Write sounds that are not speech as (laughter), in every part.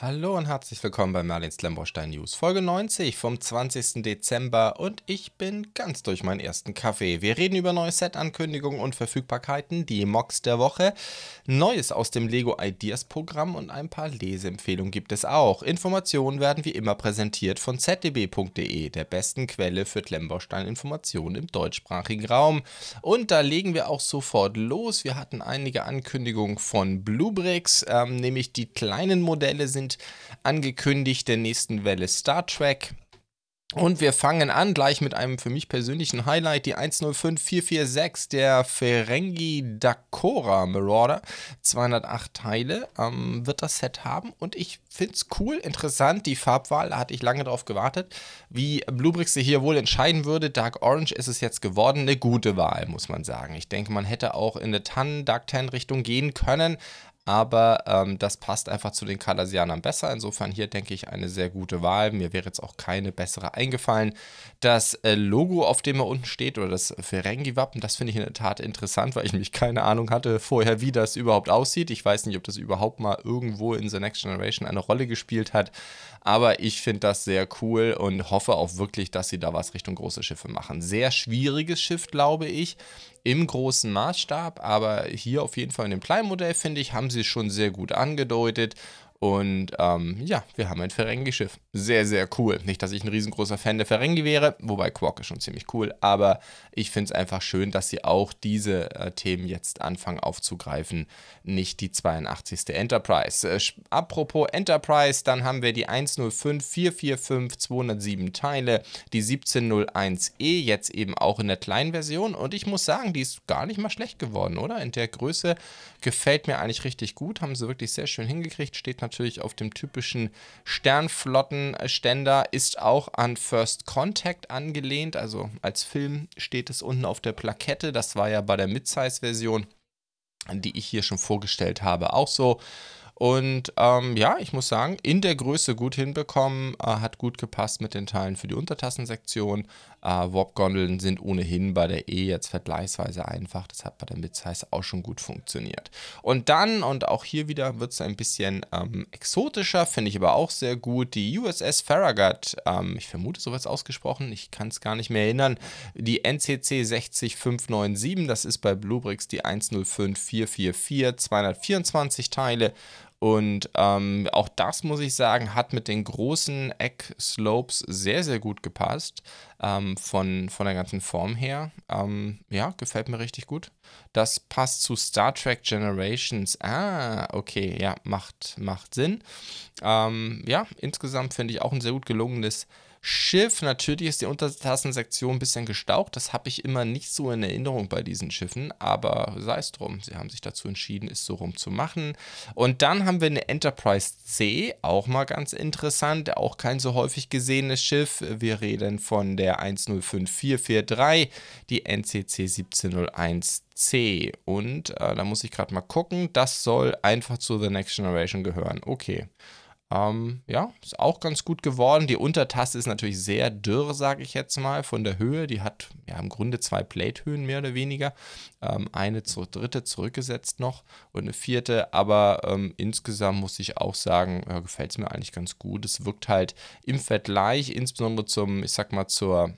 Hallo und herzlich willkommen bei Merlins Lemborstein News, Folge 90 vom 20. Dezember und ich bin ganz durch meinen ersten Kaffee. Wir reden über neue Set-Ankündigungen und Verfügbarkeiten, die Mocks der Woche, Neues aus dem Lego Ideas Programm und ein paar Leseempfehlungen gibt es auch. Informationen werden wie immer präsentiert von zdb.de, der besten Quelle für Lemborstein-Informationen im deutschsprachigen Raum. Und da legen wir auch sofort los. Wir hatten einige Ankündigungen von Bluebricks, ähm, nämlich die kleinen Modelle sind sind angekündigt der nächsten Welle Star Trek. Und wir fangen an gleich mit einem für mich persönlichen Highlight, die 105446, der Ferengi Dakora Marauder. 208 Teile ähm, wird das Set haben und ich finde es cool, interessant. Die Farbwahl, da hatte ich lange drauf gewartet, wie Bluebricks sich hier wohl entscheiden würde. Dark Orange ist es jetzt geworden, eine gute Wahl, muss man sagen. Ich denke, man hätte auch in eine Tannen Dark Tan Richtung gehen können, aber ähm, das passt einfach zu den Cardassianern besser. Insofern hier denke ich eine sehr gute Wahl. Mir wäre jetzt auch keine bessere eingefallen. Das äh, Logo, auf dem er unten steht, oder das Ferengi-Wappen, das finde ich in der Tat interessant, weil ich mich keine Ahnung hatte vorher, wie das überhaupt aussieht. Ich weiß nicht, ob das überhaupt mal irgendwo in The Next Generation eine Rolle gespielt hat. Aber ich finde das sehr cool und hoffe auch wirklich, dass sie da was Richtung große Schiffe machen. Sehr schwieriges Schiff, glaube ich im großen Maßstab, aber hier auf jeden Fall in dem kleinen Modell, finde ich, haben sie es schon sehr gut angedeutet und ähm, ja, wir haben ein Ferengi-Schiff. Sehr, sehr cool. Nicht, dass ich ein riesengroßer Fan der Ferengi wäre, wobei Quark ist schon ziemlich cool, aber ich finde es einfach schön, dass sie auch diese äh, Themen jetzt anfangen aufzugreifen, nicht die 82. Enterprise. Äh, apropos Enterprise, dann haben wir die 105445 207 Teile, die 1701E, jetzt eben auch in der kleinen Version und ich muss sagen, die ist gar nicht mal schlecht geworden, oder? In der Größe gefällt mir eigentlich richtig gut, haben sie wirklich sehr schön hingekriegt, steht natürlich auf dem typischen Sternflottenständer, ist auch an First Contact angelehnt, also als Film steht es unten auf der Plakette. Das war ja bei der Midsize-Version, die ich hier schon vorgestellt habe, auch so. Und ähm, ja, ich muss sagen, in der Größe gut hinbekommen, äh, hat gut gepasst mit den Teilen für die Untertassensektion. Äh, Warp-Gondeln sind ohnehin bei der E jetzt vergleichsweise einfach. Das hat bei der Midsize auch schon gut funktioniert. Und dann, und auch hier wieder wird es ein bisschen ähm, exotischer, finde ich aber auch sehr gut, die USS Farragut, ähm, ich vermute, so wird es ausgesprochen, ich kann es gar nicht mehr erinnern, die NCC 60597, das ist bei Bluebricks die 105444, 224 Teile und ähm, auch das, muss ich sagen, hat mit den großen Eck-Slopes sehr, sehr gut gepasst. Ähm, von, von der ganzen Form her. Ähm, ja, gefällt mir richtig gut. Das passt zu Star Trek Generations. Ah, okay, ja, macht, macht Sinn. Ähm, ja, insgesamt finde ich auch ein sehr gut gelungenes Schiff, natürlich ist die Untertassensektion ein bisschen gestaucht. Das habe ich immer nicht so in Erinnerung bei diesen Schiffen, aber sei es drum. Sie haben sich dazu entschieden, es so rum zu machen. Und dann haben wir eine Enterprise C, auch mal ganz interessant, auch kein so häufig gesehenes Schiff. Wir reden von der 105443, die NCC 1701 C. Und äh, da muss ich gerade mal gucken, das soll einfach zu The Next Generation gehören. Okay. Ähm, ja, ist auch ganz gut geworden. Die Untertasse ist natürlich sehr dürr, sage ich jetzt mal, von der Höhe. Die hat ja im Grunde zwei Platehöhen mehr oder weniger. Ähm, eine zur dritte zurückgesetzt noch und eine vierte. Aber ähm, insgesamt muss ich auch sagen, ja, gefällt es mir eigentlich ganz gut. Es wirkt halt im Vergleich, insbesondere zum, ich sag mal, zur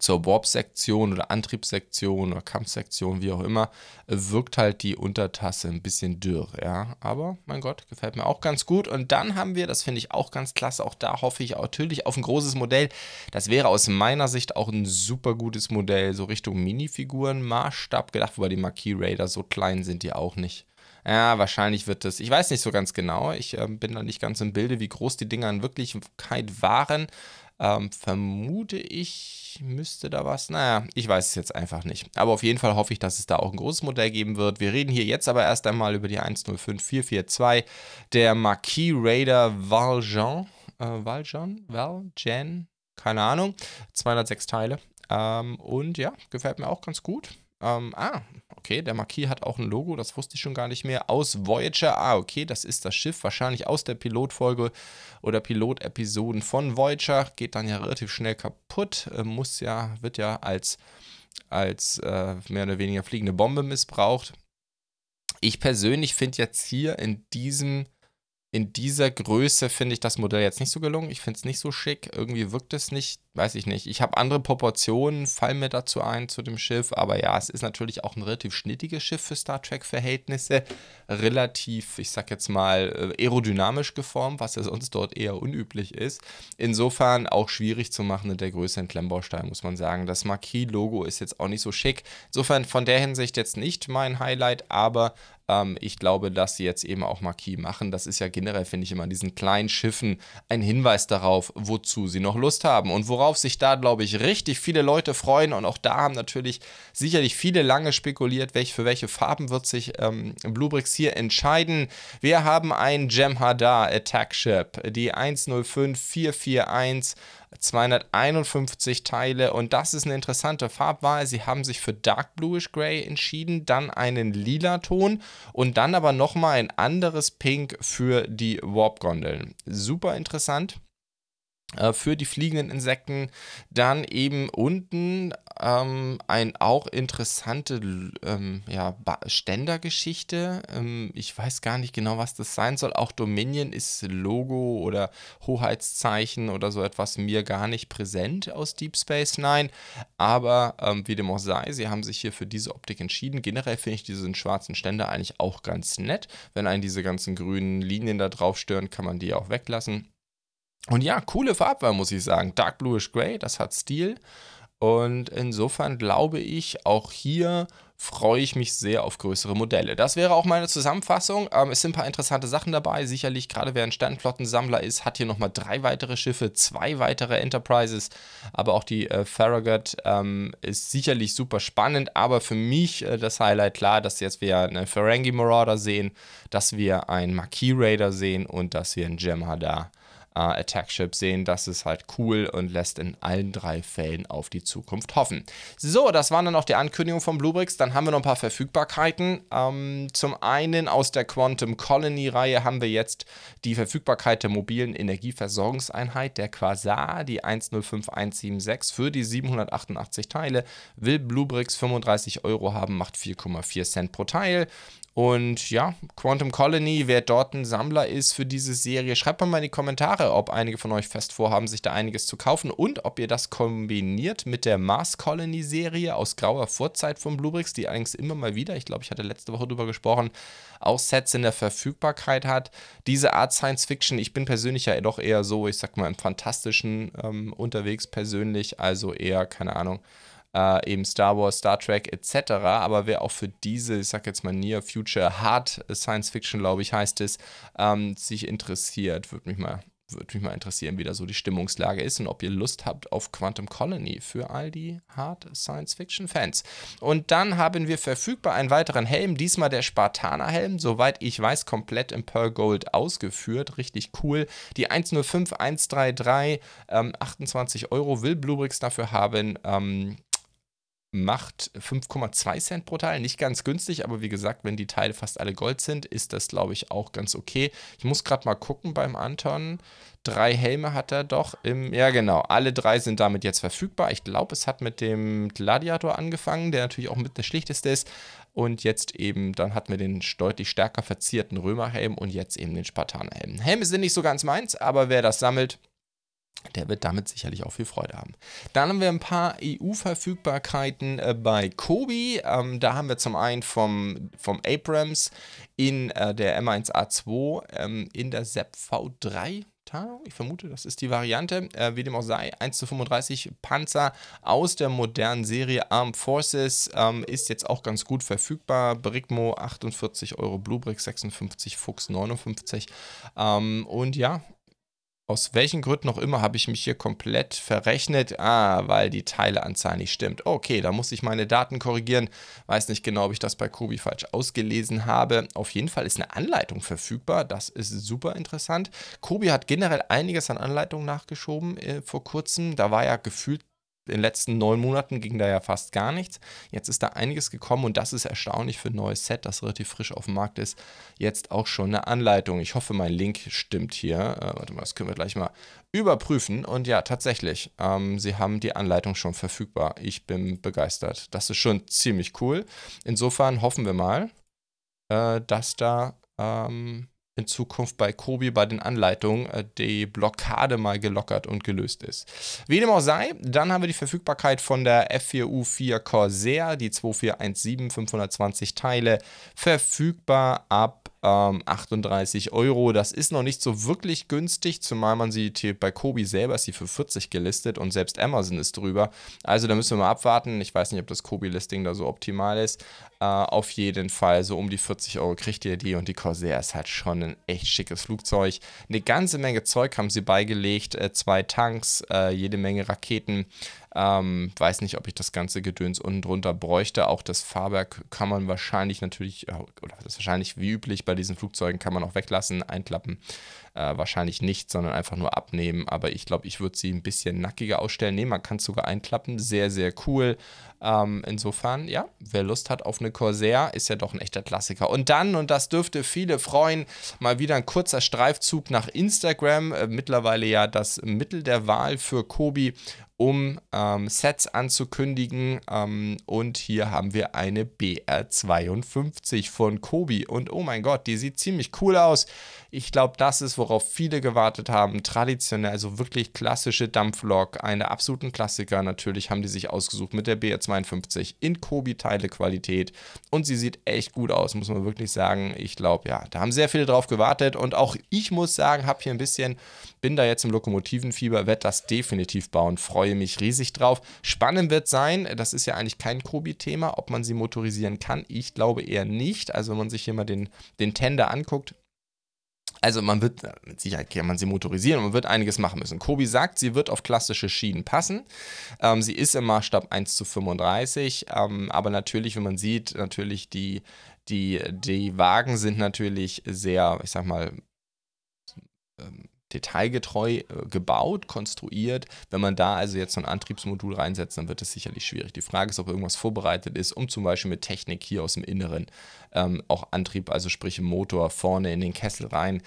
zur Warp-Sektion oder Antriebssektion oder Kampfsektion, wie auch immer, wirkt halt die Untertasse ein bisschen dürr, ja. Aber mein Gott, gefällt mir auch ganz gut. Und dann haben wir, das finde ich auch ganz klasse, auch da hoffe ich natürlich auf ein großes Modell. Das wäre aus meiner Sicht auch ein super gutes Modell, so Richtung Minifiguren-Maßstab gedacht, wobei die Marquis Raider so klein sind die auch nicht. Ja, wahrscheinlich wird das. Ich weiß nicht so ganz genau. Ich äh, bin da nicht ganz im Bilde, wie groß die Dinger in Wirklichkeit waren. Ähm, vermute ich, müsste da was. Naja, ich weiß es jetzt einfach nicht. Aber auf jeden Fall hoffe ich, dass es da auch ein großes Modell geben wird. Wir reden hier jetzt aber erst einmal über die 105442, der Marquis Raider Valjean. Äh, Valjean? Valjean? Keine Ahnung. 206 Teile. Ähm, und ja, gefällt mir auch ganz gut. Ähm, ah, okay, der Marquis hat auch ein Logo, das wusste ich schon gar nicht mehr. Aus Voyager, ah, okay, das ist das Schiff, wahrscheinlich aus der Pilotfolge oder Pilotepisoden von Voyager. Geht dann ja relativ schnell kaputt, äh, muss ja, wird ja als, als äh, mehr oder weniger fliegende Bombe missbraucht. Ich persönlich finde jetzt hier in diesem in dieser Größe finde ich das Modell jetzt nicht so gelungen. Ich finde es nicht so schick. Irgendwie wirkt es nicht, weiß ich nicht. Ich habe andere Proportionen, fallen mir dazu ein zu dem Schiff. Aber ja, es ist natürlich auch ein relativ schnittiges Schiff für Star Trek-Verhältnisse. Relativ, ich sag jetzt mal, äh, aerodynamisch geformt, was ja sonst dort eher unüblich ist. Insofern auch schwierig zu machen in der Größe in Klemmbaustein, muss man sagen. Das Marquis-Logo ist jetzt auch nicht so schick. Insofern von der Hinsicht jetzt nicht mein Highlight, aber ähm, ich glaube, dass sie jetzt eben auch Marquis machen. Das ist ja generell, finde ich, immer an diesen kleinen Schiffen ein Hinweis darauf, wozu sie noch Lust haben und worauf sich da, glaube ich, richtig viele Leute freuen. Und auch da haben natürlich sicherlich viele lange spekuliert, welch, für welche Farben wird sich ähm, Bluebricks hier entscheiden. Wir haben ein Jem'Hadar Attack Ship, die 105441 251 Teile und das ist eine interessante Farbwahl. Sie haben sich für Dark Bluish Gray entschieden, dann einen lila Ton und dann aber nochmal ein anderes Pink für die Warp-Gondeln. Super interessant. Äh, für die fliegenden Insekten. Dann eben unten ähm, ein auch interessante ähm, ja, Ständergeschichte. Ähm, ich weiß gar nicht genau, was das sein soll. Auch Dominion ist Logo oder Hoheitszeichen oder so etwas mir gar nicht präsent aus Deep Space Nine. Aber ähm, wie dem auch sei, sie haben sich hier für diese Optik entschieden. Generell finde ich diesen schwarzen Ständer eigentlich auch ganz nett. Wenn einen diese ganzen grünen Linien da drauf stören, kann man die auch weglassen. Und ja, coole Farbwahl, muss ich sagen. Dark Bluish Gray, das hat Stil. Und insofern glaube ich, auch hier freue ich mich sehr auf größere Modelle. Das wäre auch meine Zusammenfassung. Ähm, es sind ein paar interessante Sachen dabei. Sicherlich, gerade wer ein Sternflottensammler ist, hat hier nochmal drei weitere Schiffe, zwei weitere Enterprises. Aber auch die äh, Farragut ähm, ist sicherlich super spannend. Aber für mich äh, das Highlight klar, dass jetzt wir eine Ferengi Marauder sehen, dass wir einen Marquis Raider sehen und dass wir einen Jem'Hadar äh, Attack Ship sehen. Das ist halt cool und lässt in allen drei Fällen auf die Zukunft hoffen. So, das waren dann auch die Ankündigungen von Bluebricks. Dann haben wir noch ein paar Verfügbarkeiten. Ähm, zum einen aus der Quantum Colony Reihe haben wir jetzt die Verfügbarkeit der mobilen Energieversorgungseinheit, der Quasar, die 105176 für die 788 Teile. Will Bluebricks 35 Euro haben, macht 4,4 Cent pro Teil. Und ja, Quantum Colony, wer dort ein Sammler ist für diese Serie, schreibt mal in die Kommentare, ob einige von euch fest vorhaben, sich da einiges zu kaufen und ob ihr das kombiniert mit der Mars Colony Serie aus grauer Vorzeit von Bluebricks, die allerdings immer mal wieder, ich glaube, ich hatte letzte Woche darüber gesprochen, auch Sets in der Verfügbarkeit hat. Diese Art Science Fiction, ich bin persönlich ja doch eher so, ich sag mal, im Fantastischen ähm, unterwegs persönlich, also eher, keine Ahnung, äh, eben Star Wars, Star Trek etc. Aber wer auch für diese, ich sag jetzt mal Near Future Hard Science Fiction, glaube ich, heißt es, ähm, sich interessiert, würde mich mal würde mich mal interessieren, wie da so die Stimmungslage ist und ob ihr Lust habt auf Quantum Colony für all die Hard Science Fiction Fans. Und dann haben wir verfügbar einen weiteren Helm, diesmal der Spartaner Helm, soweit ich weiß, komplett in Pearl Gold ausgeführt, richtig cool. Die 105133, ähm, 28 Euro will Bluebricks dafür haben. Ähm, macht 5,2 Cent pro Teil. Nicht ganz günstig, aber wie gesagt, wenn die Teile fast alle Gold sind, ist das, glaube ich, auch ganz okay. Ich muss gerade mal gucken beim Anton. Drei Helme hat er doch im. Ja, genau. Alle drei sind damit jetzt verfügbar. Ich glaube, es hat mit dem Gladiator angefangen, der natürlich auch mit der schlichteste ist. Und jetzt eben, dann hatten wir den deutlich stärker verzierten Römerhelm und jetzt eben den Spartanerhelm. Helme sind nicht so ganz meins, aber wer das sammelt, der wird damit sicherlich auch viel Freude haben. Dann haben wir ein paar EU-Verfügbarkeiten äh, bei Kobi. Ähm, da haben wir zum einen vom, vom Abrams in äh, der M1A2 ähm, in der SEP V3. Ich vermute, das ist die Variante. Äh, wie dem auch sei, 1 zu 35 Panzer aus der modernen Serie Armed Forces ähm, ist jetzt auch ganz gut verfügbar. Brigmo 48 Euro, Bluebrick 56, Fuchs 59. Ähm, und ja, aus welchen Gründen auch immer habe ich mich hier komplett verrechnet. Ah, weil die Teileanzahl nicht stimmt. Okay, da muss ich meine Daten korrigieren. Weiß nicht genau, ob ich das bei Kobi falsch ausgelesen habe. Auf jeden Fall ist eine Anleitung verfügbar. Das ist super interessant. Kobi hat generell einiges an Anleitungen nachgeschoben äh, vor kurzem. Da war ja gefühlt in den letzten neun Monaten ging da ja fast gar nichts. Jetzt ist da einiges gekommen und das ist erstaunlich für ein neues Set, das relativ frisch auf dem Markt ist. Jetzt auch schon eine Anleitung. Ich hoffe, mein Link stimmt hier. Äh, warte mal, das können wir gleich mal überprüfen. Und ja, tatsächlich, ähm, sie haben die Anleitung schon verfügbar. Ich bin begeistert. Das ist schon ziemlich cool. Insofern hoffen wir mal, äh, dass da ähm, in Zukunft bei Kobi bei den Anleitungen äh, die Blockade mal gelockert und gelöst ist. Wie dem auch sei, dann haben wir die Verfügbarkeit von der F4U4 Corsair, die 2417 520 Teile, verfügbar ab ähm, 38 Euro. Das ist noch nicht so wirklich günstig, zumal man sie bei Kobi selber ist sie für 40 gelistet und selbst Amazon ist drüber. Also da müssen wir mal abwarten. Ich weiß nicht, ob das Kobi-Listing da so optimal ist. Äh, auf jeden Fall so um die 40 Euro kriegt ihr die und die Corsair ist halt schon ein echt schickes Flugzeug. Eine ganze Menge Zeug haben sie beigelegt, äh, zwei Tanks, äh, jede Menge Raketen. Ähm, weiß nicht, ob ich das ganze Gedöns unten drunter bräuchte. Auch das Fahrwerk kann man wahrscheinlich natürlich, äh, oder das ist wahrscheinlich wie üblich bei diesen Flugzeugen, kann man auch weglassen, einklappen. Äh, wahrscheinlich nicht, sondern einfach nur abnehmen. Aber ich glaube, ich würde sie ein bisschen nackiger ausstellen. Nee, man kann es sogar einklappen. Sehr, sehr cool. Ähm, insofern, ja, wer Lust hat auf eine Corsair, ist ja doch ein echter Klassiker. Und dann, und das dürfte viele freuen, mal wieder ein kurzer Streifzug nach Instagram. Äh, mittlerweile ja das Mittel der Wahl für Kobi um ähm, Sets anzukündigen. Ähm, und hier haben wir eine BR52 von Kobi. Und oh mein Gott, die sieht ziemlich cool aus. Ich glaube, das ist, worauf viele gewartet haben. Traditionell, also wirklich klassische Dampflok, eine absoluten Klassiker. Natürlich haben die sich ausgesucht mit der BR52 in Kobi-Teile-Qualität. Und sie sieht echt gut aus, muss man wirklich sagen. Ich glaube, ja, da haben sehr viele drauf gewartet. Und auch ich muss sagen, habe hier ein bisschen, bin da jetzt im Lokomotivenfieber, werde das definitiv bauen. Freue mich riesig drauf. Spannend wird sein, das ist ja eigentlich kein Kobi-Thema, ob man sie motorisieren kann. Ich glaube eher nicht. Also, wenn man sich hier mal den, den Tender anguckt, also man wird, mit Sicherheit kann man sie motorisieren, man wird einiges machen müssen. Kobi sagt, sie wird auf klassische Schienen passen. Ähm, sie ist im Maßstab 1 zu 35, ähm, aber natürlich, wenn man sieht, natürlich die, die, die Wagen sind natürlich sehr, ich sag mal, ähm, detailgetreu äh, gebaut, konstruiert. Wenn man da also jetzt so ein Antriebsmodul reinsetzt, dann wird es sicherlich schwierig. Die Frage ist, ob irgendwas vorbereitet ist, um zum Beispiel mit Technik hier aus dem Inneren ähm, auch Antrieb, also sprich Motor vorne in den Kessel rein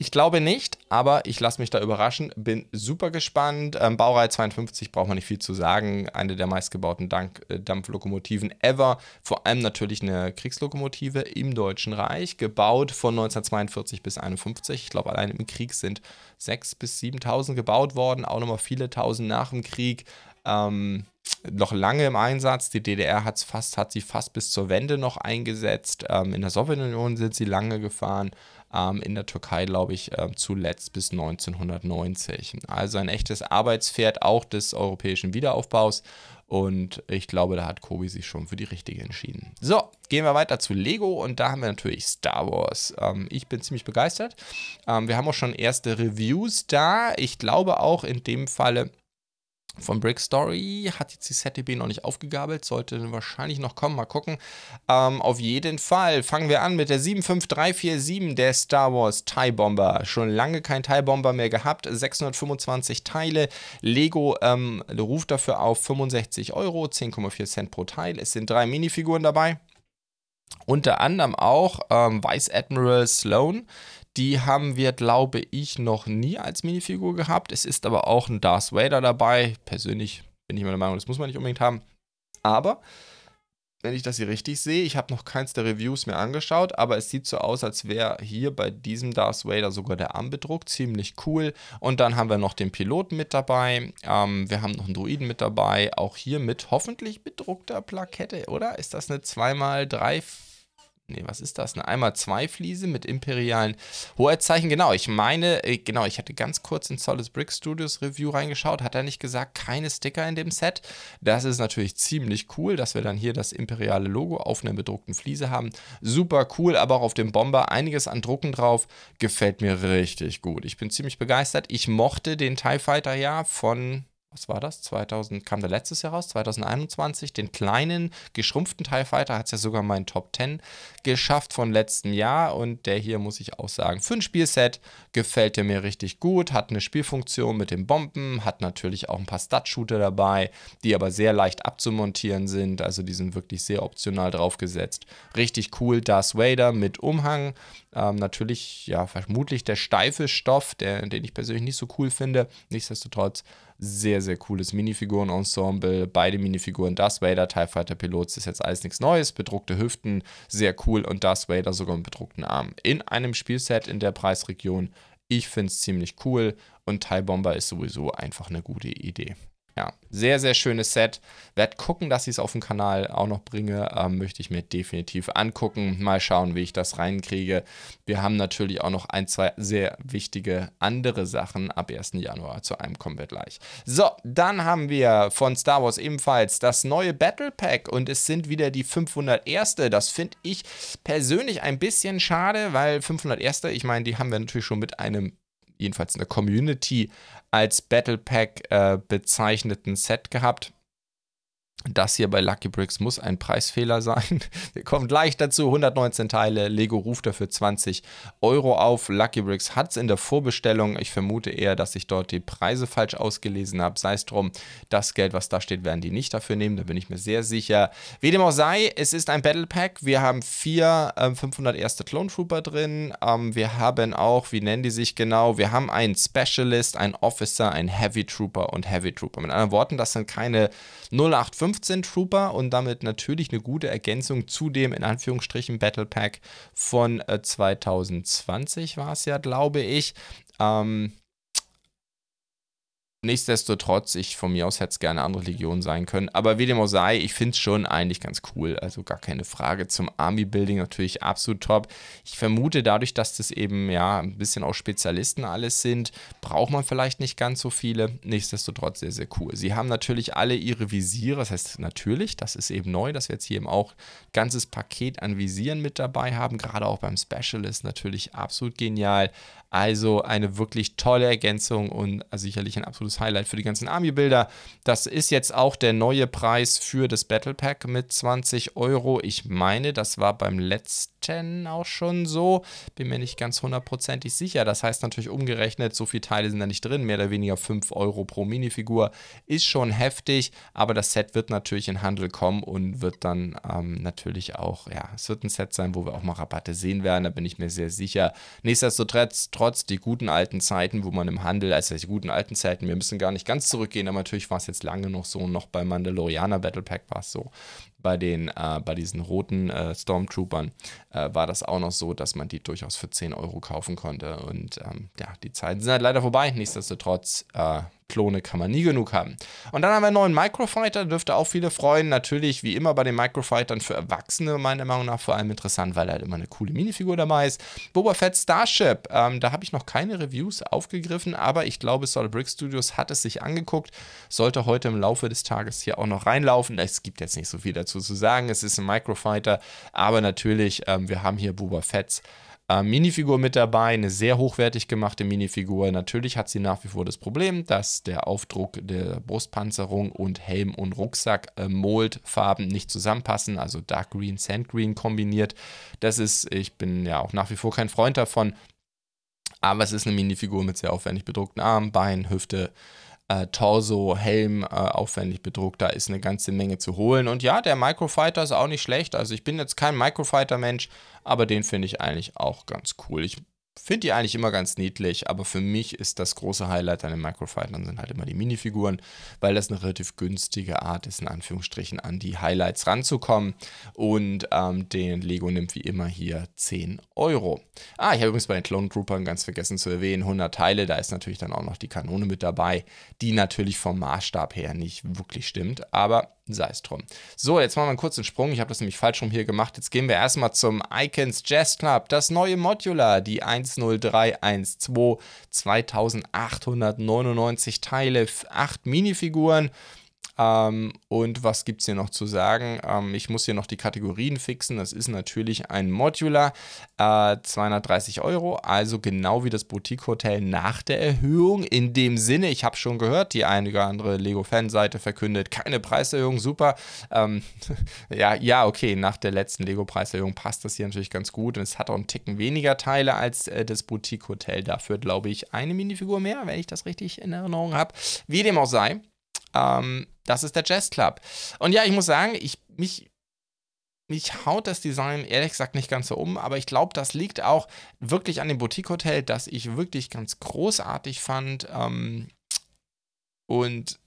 ich glaube nicht, aber ich lasse mich da überraschen. Bin super gespannt. Ähm, Baureihe 52 braucht man nicht viel zu sagen. Eine der meistgebauten Dank äh, Dampflokomotiven ever. Vor allem natürlich eine Kriegslokomotive im Deutschen Reich. Gebaut von 1942 bis 1951. Ich glaube, allein im Krieg sind 6.000 bis 7.000 gebaut worden. Auch nochmal viele tausend nach dem Krieg. Ähm, noch lange im Einsatz. Die DDR hat's fast, hat sie fast bis zur Wende noch eingesetzt. Ähm, in der Sowjetunion sind sie lange gefahren ähm, in der Türkei, glaube ich, äh, zuletzt bis 1990. Also ein echtes Arbeitspferd auch des europäischen Wiederaufbaus. Und ich glaube, da hat Kobi sich schon für die richtige entschieden. So, gehen wir weiter zu Lego und da haben wir natürlich Star Wars. Ähm, ich bin ziemlich begeistert. Ähm, wir haben auch schon erste Reviews da. Ich glaube auch in dem Falle von Brick Story hat jetzt die ZDB noch nicht aufgegabelt, sollte wahrscheinlich noch kommen, mal gucken. Ähm, auf jeden Fall fangen wir an mit der 75347, der Star Wars TIE Bomber. Schon lange kein TIE Bomber mehr gehabt, 625 Teile. Lego ähm, ruft dafür auf 65 Euro, 10,4 Cent pro Teil. Es sind drei Minifiguren dabei. Unter anderem auch ähm, Vice Admiral Sloan die haben wir, glaube ich, noch nie als Minifigur gehabt. Es ist aber auch ein Darth Vader dabei. Persönlich bin ich meiner Meinung, das muss man nicht unbedingt haben. Aber, wenn ich das hier richtig sehe, ich habe noch keins der Reviews mehr angeschaut, aber es sieht so aus, als wäre hier bei diesem Darth Vader sogar der Arm bedruckt. Ziemlich cool. Und dann haben wir noch den Piloten mit dabei. Ähm, wir haben noch einen Druiden mit dabei. Auch hier mit hoffentlich bedruckter Plakette, oder? Ist das eine 2x3? Nee, was ist das? Eine einmal zwei Fliese mit imperialen Hoheitszeichen. Genau, ich meine, äh, genau, ich hatte ganz kurz in Solid Brick Studios Review reingeschaut. Hat er nicht gesagt, keine Sticker in dem Set? Das ist natürlich ziemlich cool, dass wir dann hier das imperiale Logo auf einer bedruckten Fliese haben. Super cool, aber auch auf dem Bomber einiges an Drucken drauf. Gefällt mir richtig gut. Ich bin ziemlich begeistert. Ich mochte den TIE Fighter ja von was war das? 2000, kam der letztes Jahr raus, 2021. Den kleinen, geschrumpften TIE Fighter hat es ja sogar meinen Top 10 geschafft von letztem Jahr. Und der hier, muss ich auch sagen, für ein Spielset gefällt der mir richtig gut. Hat eine Spielfunktion mit den Bomben, hat natürlich auch ein paar Stud-Shooter dabei, die aber sehr leicht abzumontieren sind. Also die sind wirklich sehr optional draufgesetzt. Richtig cool. Darth Vader mit Umhang Ähm, natürlich, ja, vermutlich der steife Stoff, der, den ich persönlich nicht so cool finde. Nichtsdestotrotz sehr, sehr cooles Minifiguren-Ensemble. Beide Minifiguren, Darth Vader, TIE Fighter Pilots, ist jetzt alles nichts Neues. Bedruckte Hüften, sehr cool. Und Darth Vader sogar mit bedruckten Armen. In einem Spielset in der Preisregion. Ich finde es ziemlich cool. Und TIE Bomber ist sowieso einfach eine gute Idee. Ja, sehr, sehr schönes Set. Werd gucken, dass ich es auf dem Kanal auch noch bringe. Ähm, möchte ich mir definitiv angucken. Mal schauen, wie ich das reinkriege. Wir haben natürlich auch noch ein, zwei sehr wichtige andere Sachen ab 1. Januar. Zu einem kommen wir gleich. So, dann haben wir von Star Wars ebenfalls das neue Battle Pack und es sind wieder die 501. Das finde ich persönlich ein bisschen schade, weil 501. Ich meine, die haben wir natürlich schon mit einem jedenfalls in der Community als Battle Pack äh, bezeichneten Set gehabt. Das hier bei Lucky Bricks muss ein Preisfehler sein. (laughs) Wir kommen gleich dazu. 119 Teile. Lego ruft dafür 20 Euro auf. Lucky Bricks hat es in der Vorbestellung. Ich vermute eher, dass ich dort die Preise falsch ausgelesen habe. Sei es drum, das Geld, was da steht, werden die nicht dafür nehmen. Da bin ich mir sehr sicher. Wie dem auch sei, es ist ein Battle Pack. Wir haben vier äh, 500 erste Clone Trooper drin. Ähm, wir haben auch, wie nennen die sich genau? Wir haben einen Specialist, einen Officer, einen Heavy Trooper und Heavy Trooper. Mit anderen Worten, das sind keine 085 15 Trooper und damit natürlich eine gute Ergänzung zu dem in Anführungsstrichen Battle Pack von äh, 2020 war es ja, glaube ich. Ähm, Nichtsdestotrotz, ich von mir aus hätte es gerne andere Legionen sein können. Aber wie dem auch sei, ich finde es schon eigentlich ganz cool. Also gar keine Frage. Zum Army-Building natürlich absolut top. Ich vermute, dadurch, dass das eben ja ein bisschen auch Spezialisten alles sind, braucht man vielleicht nicht ganz so viele. Nichtsdestotrotz sehr, sehr cool. Sie haben natürlich alle ihre Visiere. Das heißt natürlich, das ist eben neu, dass wir jetzt hier eben auch ein ganzes Paket an Visieren mit dabei haben. Gerade auch beim Specialist natürlich absolut genial. Also eine wirklich tolle Ergänzung und sicherlich ein absolutes Highlight für die ganzen Army-Bilder. Das ist jetzt auch der neue Preis für das Battle Pack mit 20 Euro. Ich meine, das war beim letzten auch schon so. Bin mir nicht ganz hundertprozentig sicher. Das heißt natürlich umgerechnet, so viele Teile sind da nicht drin. Mehr oder weniger 5 Euro pro Minifigur. Ist schon heftig, aber das Set wird natürlich in Handel kommen und wird dann ähm, natürlich auch, ja, es wird ein Set sein, wo wir auch mal Rabatte sehen werden. Da bin ich mir sehr sicher. Nichtsdestotrotz, trotz die guten alten Zeiten, wo man im Handel, also die guten alten Zeiten, wir müssen gar nicht ganz zurückgehen, aber natürlich war es jetzt lange noch so, noch bei Mandalorianer Battle Pack war es so, bei den, äh, bei diesen roten äh, Stormtroopern äh, war das auch noch so, dass man die durchaus für 10 Euro kaufen konnte und ähm, ja, die Zeiten sind halt leider vorbei, nichtsdestotrotz äh, Klone kann man nie genug haben. Und dann haben wir einen neuen Microfighter, dürfte auch viele freuen. Natürlich, wie immer bei den Microfightern für Erwachsene, meiner Meinung nach, vor allem interessant, weil halt immer eine coole Minifigur dabei ist. Boba Fett Starship, ähm, da habe ich noch keine Reviews aufgegriffen, aber ich glaube, Solid Brick Studios hat es sich angeguckt. Sollte heute im Laufe des Tages hier auch noch reinlaufen. Es gibt jetzt nicht so viel dazu zu sagen. Es ist ein Microfighter, aber natürlich, ähm, wir haben hier Boba Fetts äh, Minifigur mit dabei, eine sehr hochwertig gemachte Minifigur. Natürlich hat sie nach wie vor das Problem, dass der Aufdruck der Brustpanzerung und Helm und Rucksack äh, Mold-Farben nicht zusammenpassen, also Dark Green, Sand Green kombiniert. Das ist, ich bin ja auch nach wie vor kein Freund davon. Aber es ist eine Minifigur mit sehr aufwendig bedruckten Armen, Beinen, Hüfte, äh, Torso, Helm äh, aufwendig bedruckt. Da ist eine ganze Menge zu holen. Und ja, der Microfighter ist auch nicht schlecht. Also ich bin jetzt kein Microfighter-Mensch, aber den finde ich eigentlich auch ganz cool. Ich finde die eigentlich immer ganz niedlich, aber für mich ist das große Highlight an den Microfightern sind halt immer die Minifiguren, weil das eine relativ günstige Art ist, in Anführungsstrichen an die Highlights ranzukommen. Und ähm, den Lego nimmt wie immer hier 10 Euro. Ah, ich habe übrigens bei den Clone Troopern ganz vergessen zu erwähnen, 100 Teile, da ist natürlich dann auch noch die Kanone mit dabei, die natürlich vom Maßstab her nicht wirklich stimmt, aber sei es drum. So, jetzt machen wir einen kurzen Sprung. Ich habe das nämlich falsch rum hier gemacht. Jetzt gehen wir erstmal zum Icons Jazz Club. Das neue Modular, die 10312, 2899 Teile, 8 Minifiguren. Ähm, und was gibt es hier noch zu sagen? Ähm, ich muss hier noch die Kategorien fixen. Das ist natürlich ein Modular, äh, 230 Euro, also genau wie das Boutique Hotel nach der Erhöhung. In dem Sinne, ich habe schon gehört, die eine oder andere Lego-Fanseite verkündet, keine Preiserhöhung, super. Ähm, (laughs) ja, ja, okay, nach der letzten Lego-Preiserhöhung passt das hier natürlich ganz gut. Und es hat auch einen Ticken weniger Teile als äh, das Boutique Hotel. Dafür glaube ich eine Minifigur mehr, wenn ich das richtig in Erinnerung habe. Wie dem auch sei. Ähm, das ist der Jazz Club. Und ja, ich muss sagen, ich mich mich haut das Design ehrlich gesagt nicht ganz so um, aber ich glaube, das liegt auch wirklich an dem Boutique-Hotel, das ich wirklich ganz großartig fand. Ähm, und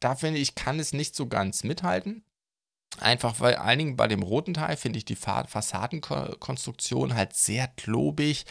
da finde ich, kann es nicht so ganz mithalten. Einfach weil einigen bei dem roten Teil finde ich die Fassadenkonstruktion halt sehr klobig,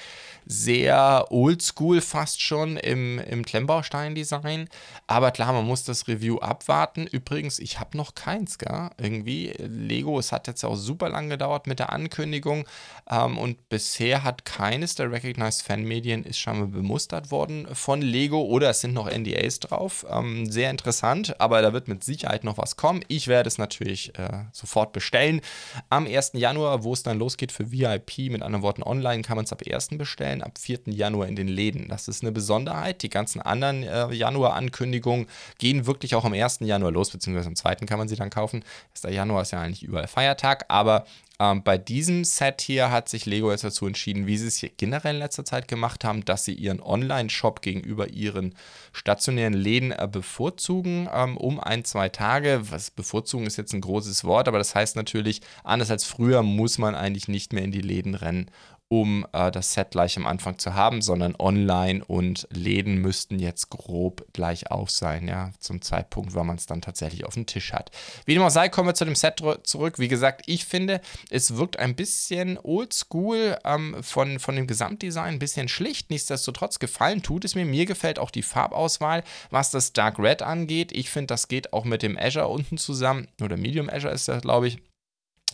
sehr oldschool fast schon im, im Klemmbaustein-Design. Aber klar, man muss das Review abwarten. Übrigens, ich habe noch keins, gell? Irgendwie, Lego, es hat jetzt auch super lang gedauert mit der Ankündigung. Ähm, und bisher hat keines der Recognized Fan-Medien ist scheinbar bemustert worden von Lego oder es sind noch NDAs drauf. Ähm, sehr interessant, aber da wird mit Sicherheit noch was kommen. Ich werde es natürlich. Äh, sofort bestellen. Am 1. Januar, wo es dann losgeht für VIP, mit anderen Worten online, kann man es ab 1. bestellen, ab 4. Januar in den Läden. Das ist eine Besonderheit. Die ganzen anderen äh, Januar-Ankündigungen gehen wirklich auch am 1. Januar los, beziehungsweise am 2. kann man sie dann kaufen. 1. Januar ist ja eigentlich überall Feiertag, aber ähm, bei diesem Set hier hat sich Lego jetzt dazu entschieden, wie sie es hier generell in letzter Zeit gemacht haben, dass sie ihren Online-Shop gegenüber ihren stationären Läden äh, bevorzugen ähm, um ein, zwei Tage. Was bevorzugen ist jetzt ein großes Wort, aber das heißt natürlich, anders als früher muss man eigentlich nicht mehr in die Läden rennen, um äh, das Set gleich am Anfang zu haben, sondern online und Läden müssten jetzt grob gleich auf sein, ja, zum Zeitpunkt, wann man es dann tatsächlich auf dem Tisch hat. Wie dem auch sei, kommen wir zu dem Set zurück. Wie gesagt, ich finde, es wirkt ein bisschen oldschool ähm, von, von dem Gesamtdesign, ein bisschen schlicht. Nichtsdestotrotz gefallen tut es mir. Mir gefällt auch die Farbauswahl, was das Dark Red angeht. Ich finde, das geht auch mit dem Azure unten zusammen, oder Medium Azure ist das, glaube ich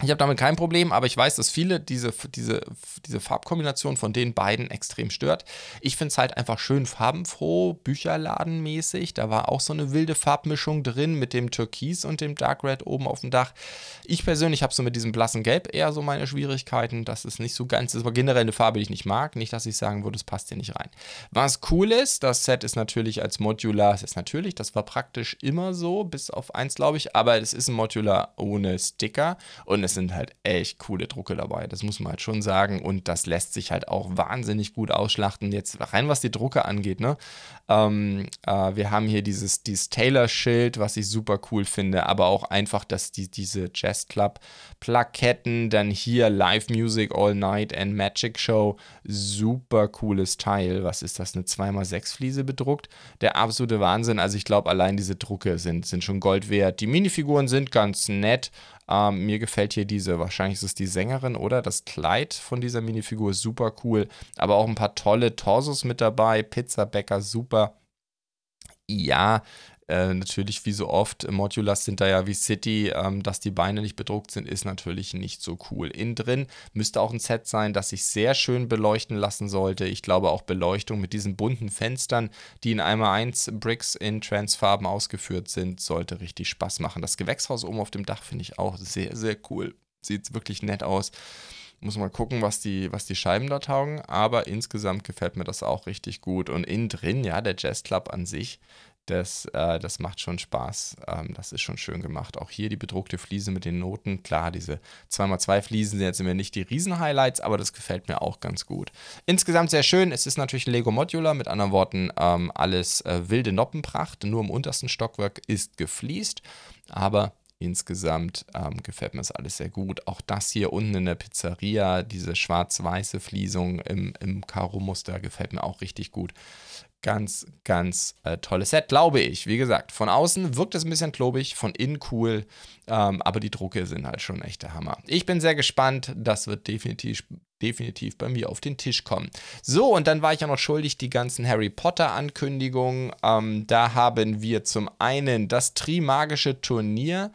ich habe damit kein Problem, aber ich weiß, dass viele diese, diese, diese Farbkombination von den beiden extrem stört. Ich finde es halt einfach schön farbenfroh, Bücherladenmäßig. Da war auch so eine wilde Farbmischung drin mit dem Türkis und dem Dark Red oben auf dem Dach. Ich persönlich habe so mit diesem blassen Gelb eher so meine Schwierigkeiten. Das ist nicht so ganz, das war generell eine Farbe, die ich nicht mag. Nicht, dass ich sagen würde, es passt hier nicht rein. Was cool ist, das Set ist natürlich als Modular, es ist natürlich, das war praktisch immer so, bis auf eins, glaube ich, aber es ist ein Modular ohne Sticker und es sind halt echt coole Drucke dabei. Das muss man halt schon sagen. Und das lässt sich halt auch wahnsinnig gut ausschlachten. Jetzt rein, was die Drucke angeht, ne? Ähm, äh, wir haben hier dieses, dieses Taylor-Schild, was ich super cool finde, aber auch einfach, dass die, diese Jazz Club-Plaketten, dann hier Live Music All Night and Magic Show, super cooles Teil. Was ist das? Eine 2x6 Fliese bedruckt? Der absolute Wahnsinn. Also ich glaube, allein diese Drucke sind, sind schon Gold wert. Die Minifiguren sind ganz nett. Ähm, mir gefällt hier diese, wahrscheinlich ist es die Sängerin oder das Kleid von dieser Minifigur super cool. Aber auch ein paar tolle Torsos mit dabei. Pizzabäcker super. Ja, äh, natürlich wie so oft, Modulars sind da ja wie City, ähm, dass die Beine nicht bedruckt sind, ist natürlich nicht so cool. Innen drin müsste auch ein Set sein, das sich sehr schön beleuchten lassen sollte. Ich glaube auch Beleuchtung mit diesen bunten Fenstern, die in einmal 1 Bricks in Transfarben ausgeführt sind, sollte richtig Spaß machen. Das Gewächshaus oben auf dem Dach finde ich auch sehr, sehr cool. Sieht wirklich nett aus. Muss mal gucken, was die, was die Scheiben da taugen. Aber insgesamt gefällt mir das auch richtig gut. Und innen drin, ja, der Jazz Club an sich das, äh, das macht schon Spaß. Ähm, das ist schon schön gemacht. Auch hier die bedruckte Fliese mit den Noten. Klar, diese 2x2 Fliesen sind jetzt immer nicht die Riesen-Highlights, aber das gefällt mir auch ganz gut. Insgesamt sehr schön. Es ist natürlich Lego Modular, mit anderen Worten, ähm, alles äh, wilde Noppenpracht. Nur im untersten Stockwerk ist gefliest, aber insgesamt ähm, gefällt mir das alles sehr gut. Auch das hier unten in der Pizzeria, diese schwarz-weiße Fliesung im, im Karo-Muster, gefällt mir auch richtig gut ganz, ganz äh, tolles Set, glaube ich. Wie gesagt, von außen wirkt es ein bisschen klobig, von innen cool, ähm, aber die Drucke sind halt schon echt der Hammer. Ich bin sehr gespannt, das wird definitiv, definitiv bei mir auf den Tisch kommen. So, und dann war ich ja noch schuldig die ganzen Harry Potter-Ankündigungen. Ähm, da haben wir zum einen das Trimagische Turnier.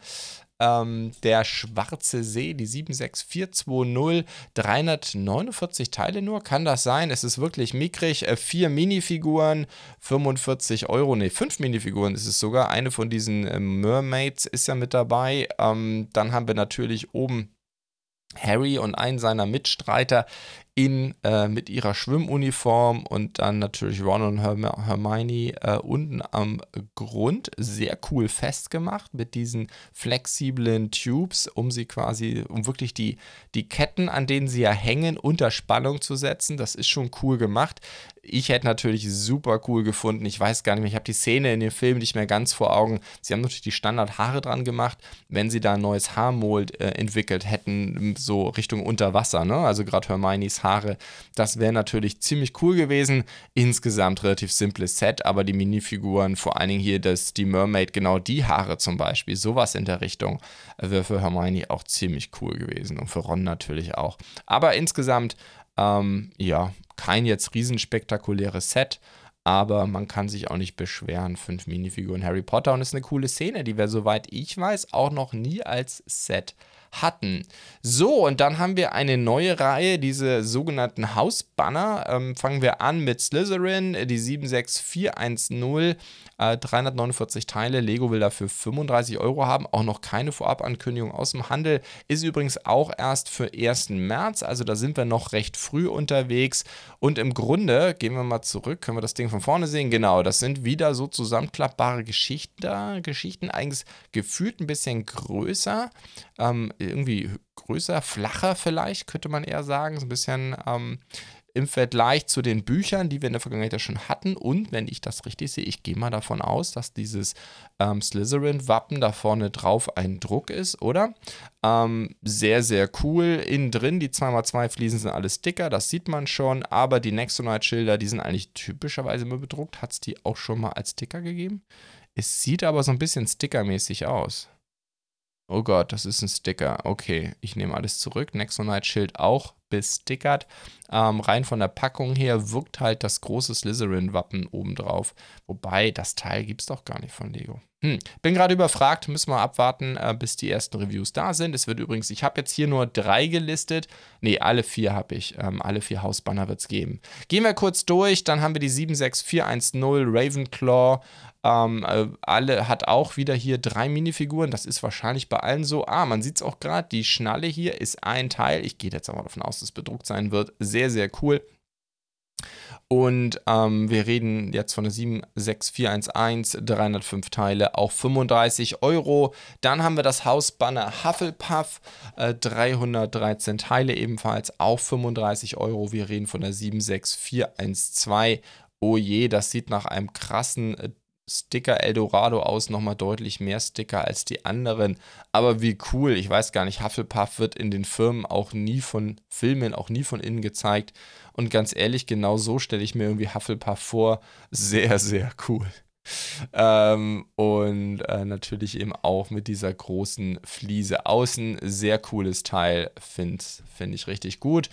Ähm, der Schwarze See, die 76420, 349 Teile nur, kann das sein? Es ist wirklich mickrig. Äh, vier Minifiguren, 45 Euro, ne, fünf Minifiguren ist es sogar. Eine von diesen äh, Mermaids ist ja mit dabei. Ähm, dann haben wir natürlich oben Harry und einen seiner Mitstreiter in, äh, mit ihrer Schwimmuniform und dann natürlich Ron und Hermione äh, unten am Grund sehr cool festgemacht mit diesen flexiblen Tubes, um sie quasi, um wirklich die, die Ketten, an denen sie ja hängen, unter Spannung zu setzen. Das ist schon cool gemacht ich hätte natürlich super cool gefunden. Ich weiß gar nicht mehr, ich habe die Szene in dem Film nicht mehr ganz vor Augen. Sie haben natürlich die Standardhaare dran gemacht, wenn sie da ein neues Haarmold äh, entwickelt hätten, so Richtung Unterwasser, ne? Also gerade Hermione's Haare. Das wäre natürlich ziemlich cool gewesen. Insgesamt relativ simples Set, aber die Minifiguren, vor allen Dingen hier das, die Mermaid, genau die Haare zum Beispiel, sowas in der Richtung, wäre für Hermione auch ziemlich cool gewesen und für Ron natürlich auch. Aber insgesamt ähm, ja, kein jetzt riesenspektakuläres Set, aber man kann sich auch nicht beschweren. Fünf Minifiguren Harry Potter und es ist eine coole Szene, die wir, soweit ich weiß, auch noch nie als Set hatten. So, und dann haben wir eine neue Reihe, diese sogenannten Hausbanner. Ähm, fangen wir an mit Slytherin, die 76410, äh, 349 Teile. Lego will dafür 35 Euro haben. Auch noch keine Vorabankündigung aus dem Handel. Ist übrigens auch erst für 1. März, also da sind wir noch recht früh unterwegs. Und im Grunde, gehen wir mal zurück, können wir das Ding von vorne sehen. Genau, das sind wieder so zusammenklappbare Geschichten, Geschichten eigentlich gefühlt ein bisschen größer. Ähm, irgendwie größer, flacher vielleicht, könnte man eher sagen. So ein bisschen ähm, im Vergleich zu den Büchern, die wir in der Vergangenheit ja schon hatten. Und wenn ich das richtig sehe, ich gehe mal davon aus, dass dieses ähm, Slytherin-Wappen da vorne drauf ein Druck ist, oder? Ähm, sehr, sehr cool. Innen drin, die 2x2 Fliesen sind alle Sticker, das sieht man schon. Aber die Nexonite-Schilder, die sind eigentlich typischerweise immer bedruckt. Hat es die auch schon mal als Sticker gegeben? Es sieht aber so ein bisschen stickermäßig aus. Oh Gott, das ist ein Sticker. Okay, ich nehme alles zurück. Nexonite Schild auch bestickert. Ähm, rein von der Packung her wirkt halt das große Slytherin-Wappen obendrauf. Wobei, das Teil gibt es doch gar nicht von Lego. Hm. Bin gerade überfragt, müssen wir abwarten, äh, bis die ersten Reviews da sind. Es wird übrigens, ich habe jetzt hier nur drei gelistet. Ne, alle vier habe ich. Ähm, alle vier Hausbanner wird es geben. Gehen wir kurz durch, dann haben wir die 76410 Ravenclaw. Ähm, äh, alle hat auch wieder hier drei Minifiguren. Das ist wahrscheinlich bei allen so. Ah, man sieht es auch gerade. Die Schnalle hier ist ein Teil. Ich gehe jetzt aber davon aus, dass es bedruckt sein wird. Sehr, sehr cool. Und ähm, wir reden jetzt von der 76411, 305 Teile, auch 35 Euro. Dann haben wir das Hausbanner Hufflepuff, äh, 313 Teile ebenfalls, auch 35 Euro. Wir reden von der 76412. Oh je, das sieht nach einem krassen Sticker Eldorado aus, nochmal deutlich mehr Sticker als die anderen. Aber wie cool, ich weiß gar nicht, Hufflepuff wird in den Firmen auch nie von Filmen, auch nie von innen gezeigt. Und ganz ehrlich, genau so stelle ich mir irgendwie Hufflepuff vor. Sehr, sehr cool. Ähm, und äh, natürlich eben auch mit dieser großen Fliese außen. Sehr cooles Teil, finde find ich richtig gut.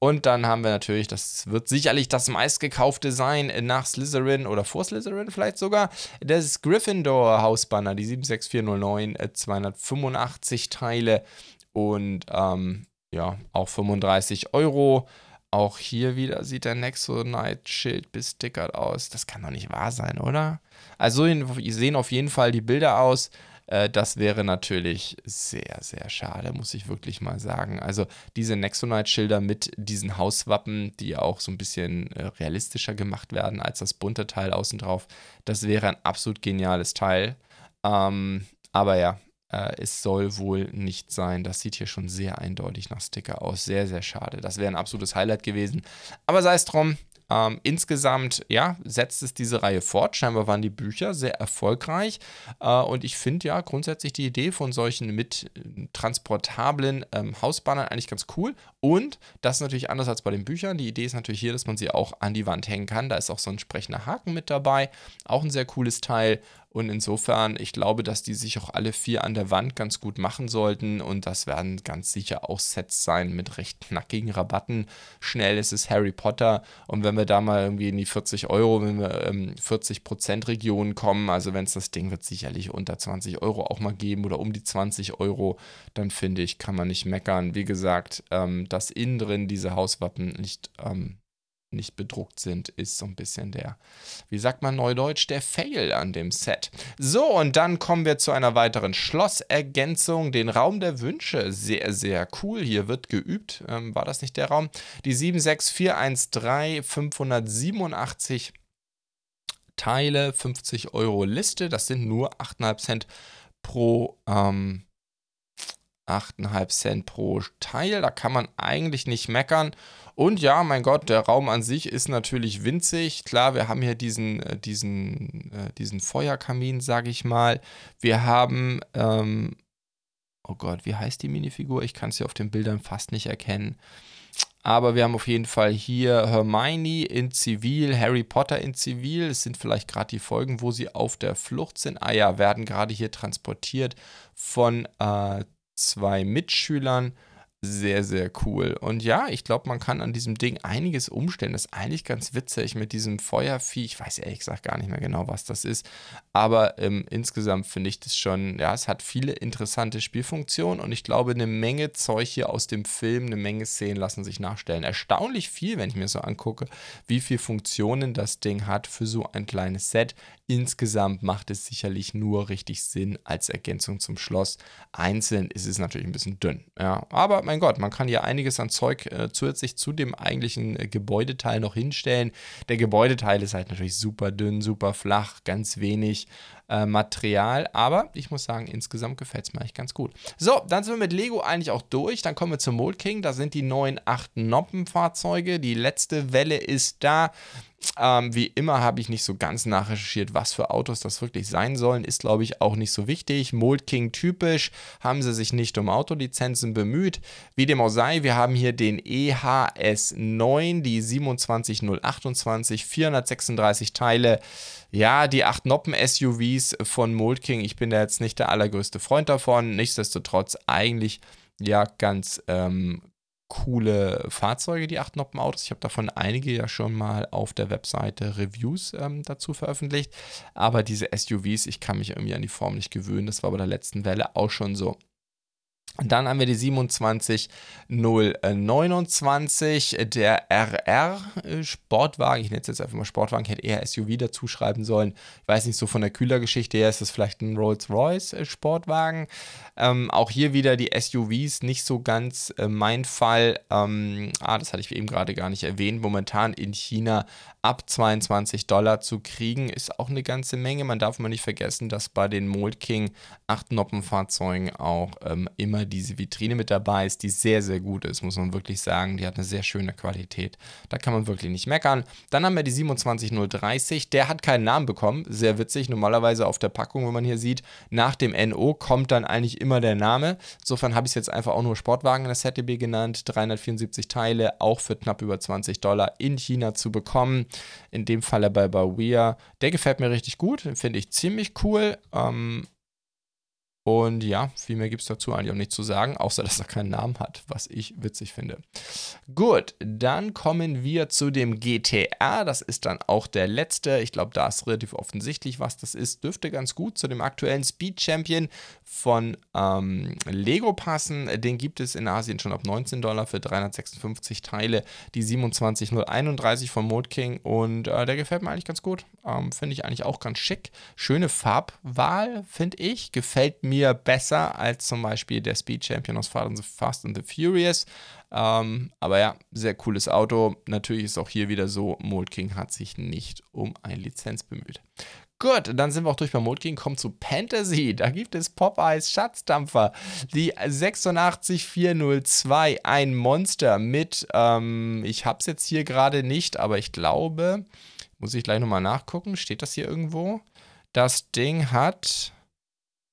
Und dann haben wir natürlich, das wird sicherlich das meistgekaufte sein nach Slytherin oder vor Slytherin vielleicht sogar, das Gryffindor Hausbanner, die 76409, 285 äh, Teile und ähm, ja, auch 35 Euro. Auch hier wieder sieht der Nexonite-Schild bestickert aus. Das kann doch nicht wahr sein, oder? Also sehen auf jeden Fall die Bilder aus. Äh, das wäre natürlich sehr, sehr schade, muss ich wirklich mal sagen. Also diese Nexonite-Schilder mit diesen Hauswappen, die auch so ein bisschen äh, realistischer gemacht werden als das bunte Teil außen drauf, das wäre ein absolut geniales Teil. Ähm, aber ja, äh, es soll wohl nicht sein. Das sieht hier schon sehr eindeutig nach Sticker aus. Sehr, sehr schade. Das wäre ein absolutes Highlight gewesen. Aber sei es drum. Ähm, insgesamt, ja, setzt es diese Reihe fort. Scheinbar waren die Bücher sehr erfolgreich. Äh, und ich finde ja grundsätzlich die Idee von solchen mit äh, transportablen ähm, Hausbannern eigentlich ganz cool. Und das ist natürlich anders als bei den Büchern. Die Idee ist natürlich hier, dass man sie auch an die Wand hängen kann. Da ist auch so ein entsprechender Haken mit dabei. Auch ein sehr cooles Teil. Und insofern, ich glaube, dass die sich auch alle vier an der Wand ganz gut machen sollten. Und das werden ganz sicher auch Sets sein mit recht knackigen Rabatten. Schnell ist es Harry Potter. Und wenn wir da mal irgendwie in die 40 Euro, wenn wir ähm, 40 Prozent Regionen kommen, also wenn es das Ding wird sicherlich unter 20 Euro auch mal geben oder um die 20 Euro, dann finde ich, kann man nicht meckern. Wie gesagt, ähm, dass innen drin diese Hauswappen nicht ähm, nicht bedruckt sind, ist so ein bisschen der, wie sagt man neudeutsch, der Fail an dem Set. So, und dann kommen wir zu einer weiteren Schlossergänzung, den Raum der Wünsche. Sehr, sehr cool. Hier wird geübt. Ähm, war das nicht der Raum? Die 76413 587 Teile, 50 Euro Liste. Das sind nur 8,5 Cent pro ähm, 8,5 Cent pro Teil. Da kann man eigentlich nicht meckern. Und ja, mein Gott, der Raum an sich ist natürlich winzig. Klar, wir haben hier diesen, äh, diesen, äh, diesen Feuerkamin, sage ich mal. Wir haben, ähm, oh Gott, wie heißt die Minifigur? Ich kann es hier auf den Bildern fast nicht erkennen. Aber wir haben auf jeden Fall hier Hermione in Zivil, Harry Potter in Zivil. Es sind vielleicht gerade die Folgen, wo sie auf der Flucht sind. Ah ja, werden gerade hier transportiert von äh, zwei Mitschülern sehr, sehr cool. Und ja, ich glaube, man kann an diesem Ding einiges umstellen. Das ist eigentlich ganz witzig mit diesem Feuervieh. Ich weiß ehrlich gesagt gar nicht mehr genau, was das ist. Aber ähm, insgesamt finde ich das schon, ja, es hat viele interessante Spielfunktionen und ich glaube, eine Menge Zeug hier aus dem Film, eine Menge Szenen lassen sich nachstellen. Erstaunlich viel, wenn ich mir so angucke, wie viele Funktionen das Ding hat für so ein kleines Set. Insgesamt macht es sicherlich nur richtig Sinn als Ergänzung zum Schloss. Einzeln ist es natürlich ein bisschen dünn. Ja, aber mein Gott, man kann hier einiges an Zeug äh, zusätzlich zu dem eigentlichen äh, Gebäudeteil noch hinstellen. Der Gebäudeteil ist halt natürlich super dünn, super flach, ganz wenig äh, Material. Aber ich muss sagen, insgesamt gefällt es mir eigentlich ganz gut. So, dann sind wir mit Lego eigentlich auch durch. Dann kommen wir zum Mold King. Da sind die neuen 8 Noppenfahrzeuge. Die letzte Welle ist da. Ähm, wie immer habe ich nicht so ganz nachrecherchiert, was für Autos das wirklich sein sollen. Ist, glaube ich, auch nicht so wichtig. Mold King typisch, haben sie sich nicht um Autolizenzen bemüht. Wie dem auch sei, wir haben hier den EHS9, die 27028, 436 Teile. Ja, die 8 Noppen-SUVs von Mold King, ich bin da jetzt nicht der allergrößte Freund davon. Nichtsdestotrotz eigentlich ja ganz ähm, coole Fahrzeuge, die 8 Noppen-Autos. Ich habe davon einige ja schon mal auf der Webseite Reviews ähm, dazu veröffentlicht. Aber diese SUVs, ich kann mich irgendwie an die Form nicht gewöhnen. Das war bei der letzten Welle auch schon so. Dann haben wir die 27029, der RR äh, Sportwagen. Ich nenne es jetzt einfach mal Sportwagen. Ich hätte eher SUV dazu schreiben sollen. Ich weiß nicht, so von der Kühlergeschichte her ist das vielleicht ein Rolls-Royce äh, Sportwagen. Ähm, auch hier wieder die SUVs, nicht so ganz äh, mein Fall. Ähm, ah, das hatte ich eben gerade gar nicht erwähnt. Momentan in China ab 22 Dollar zu kriegen, ist auch eine ganze Menge. Man darf mal nicht vergessen, dass bei den Mold King 8 Noppenfahrzeugen auch ähm, immer diese Vitrine mit dabei ist, die sehr, sehr gut ist, muss man wirklich sagen. Die hat eine sehr schöne Qualität. Da kann man wirklich nicht meckern. Dann haben wir die 27030. Der hat keinen Namen bekommen. Sehr witzig. Normalerweise auf der Packung, wenn man hier sieht, nach dem NO kommt dann eigentlich immer der Name. Insofern habe ich es jetzt einfach auch nur Sportwagen in der ZDB genannt. 374 Teile, auch für knapp über 20 Dollar in China zu bekommen. In dem Falle bei Bawia. Der gefällt mir richtig gut. Finde ich ziemlich cool. Ähm, und ja, viel mehr gibt es dazu eigentlich auch nicht zu sagen, außer dass er keinen Namen hat, was ich witzig finde. Gut, dann kommen wir zu dem GTR. Das ist dann auch der letzte. Ich glaube, da ist relativ offensichtlich, was das ist. Dürfte ganz gut zu dem aktuellen Speed Champion von ähm, Lego passen. Den gibt es in Asien schon ab 19 Dollar für 356 Teile. Die 27031 von Mode King. Und äh, der gefällt mir eigentlich ganz gut. Ähm, finde ich eigentlich auch ganz schick. Schöne Farbwahl, finde ich. Gefällt mir mir besser als zum Beispiel der Speed Champion aus Fast and the Furious. Ähm, aber ja, sehr cooles Auto. Natürlich ist auch hier wieder so, Mold King hat sich nicht um eine Lizenz bemüht. Gut, dann sind wir auch durch bei Mold King, kommen zu Fantasy. Da gibt es Popeyes Schatzdampfer, die 86402, ein Monster mit, ähm, ich habe es jetzt hier gerade nicht, aber ich glaube, muss ich gleich nochmal nachgucken, steht das hier irgendwo? Das Ding hat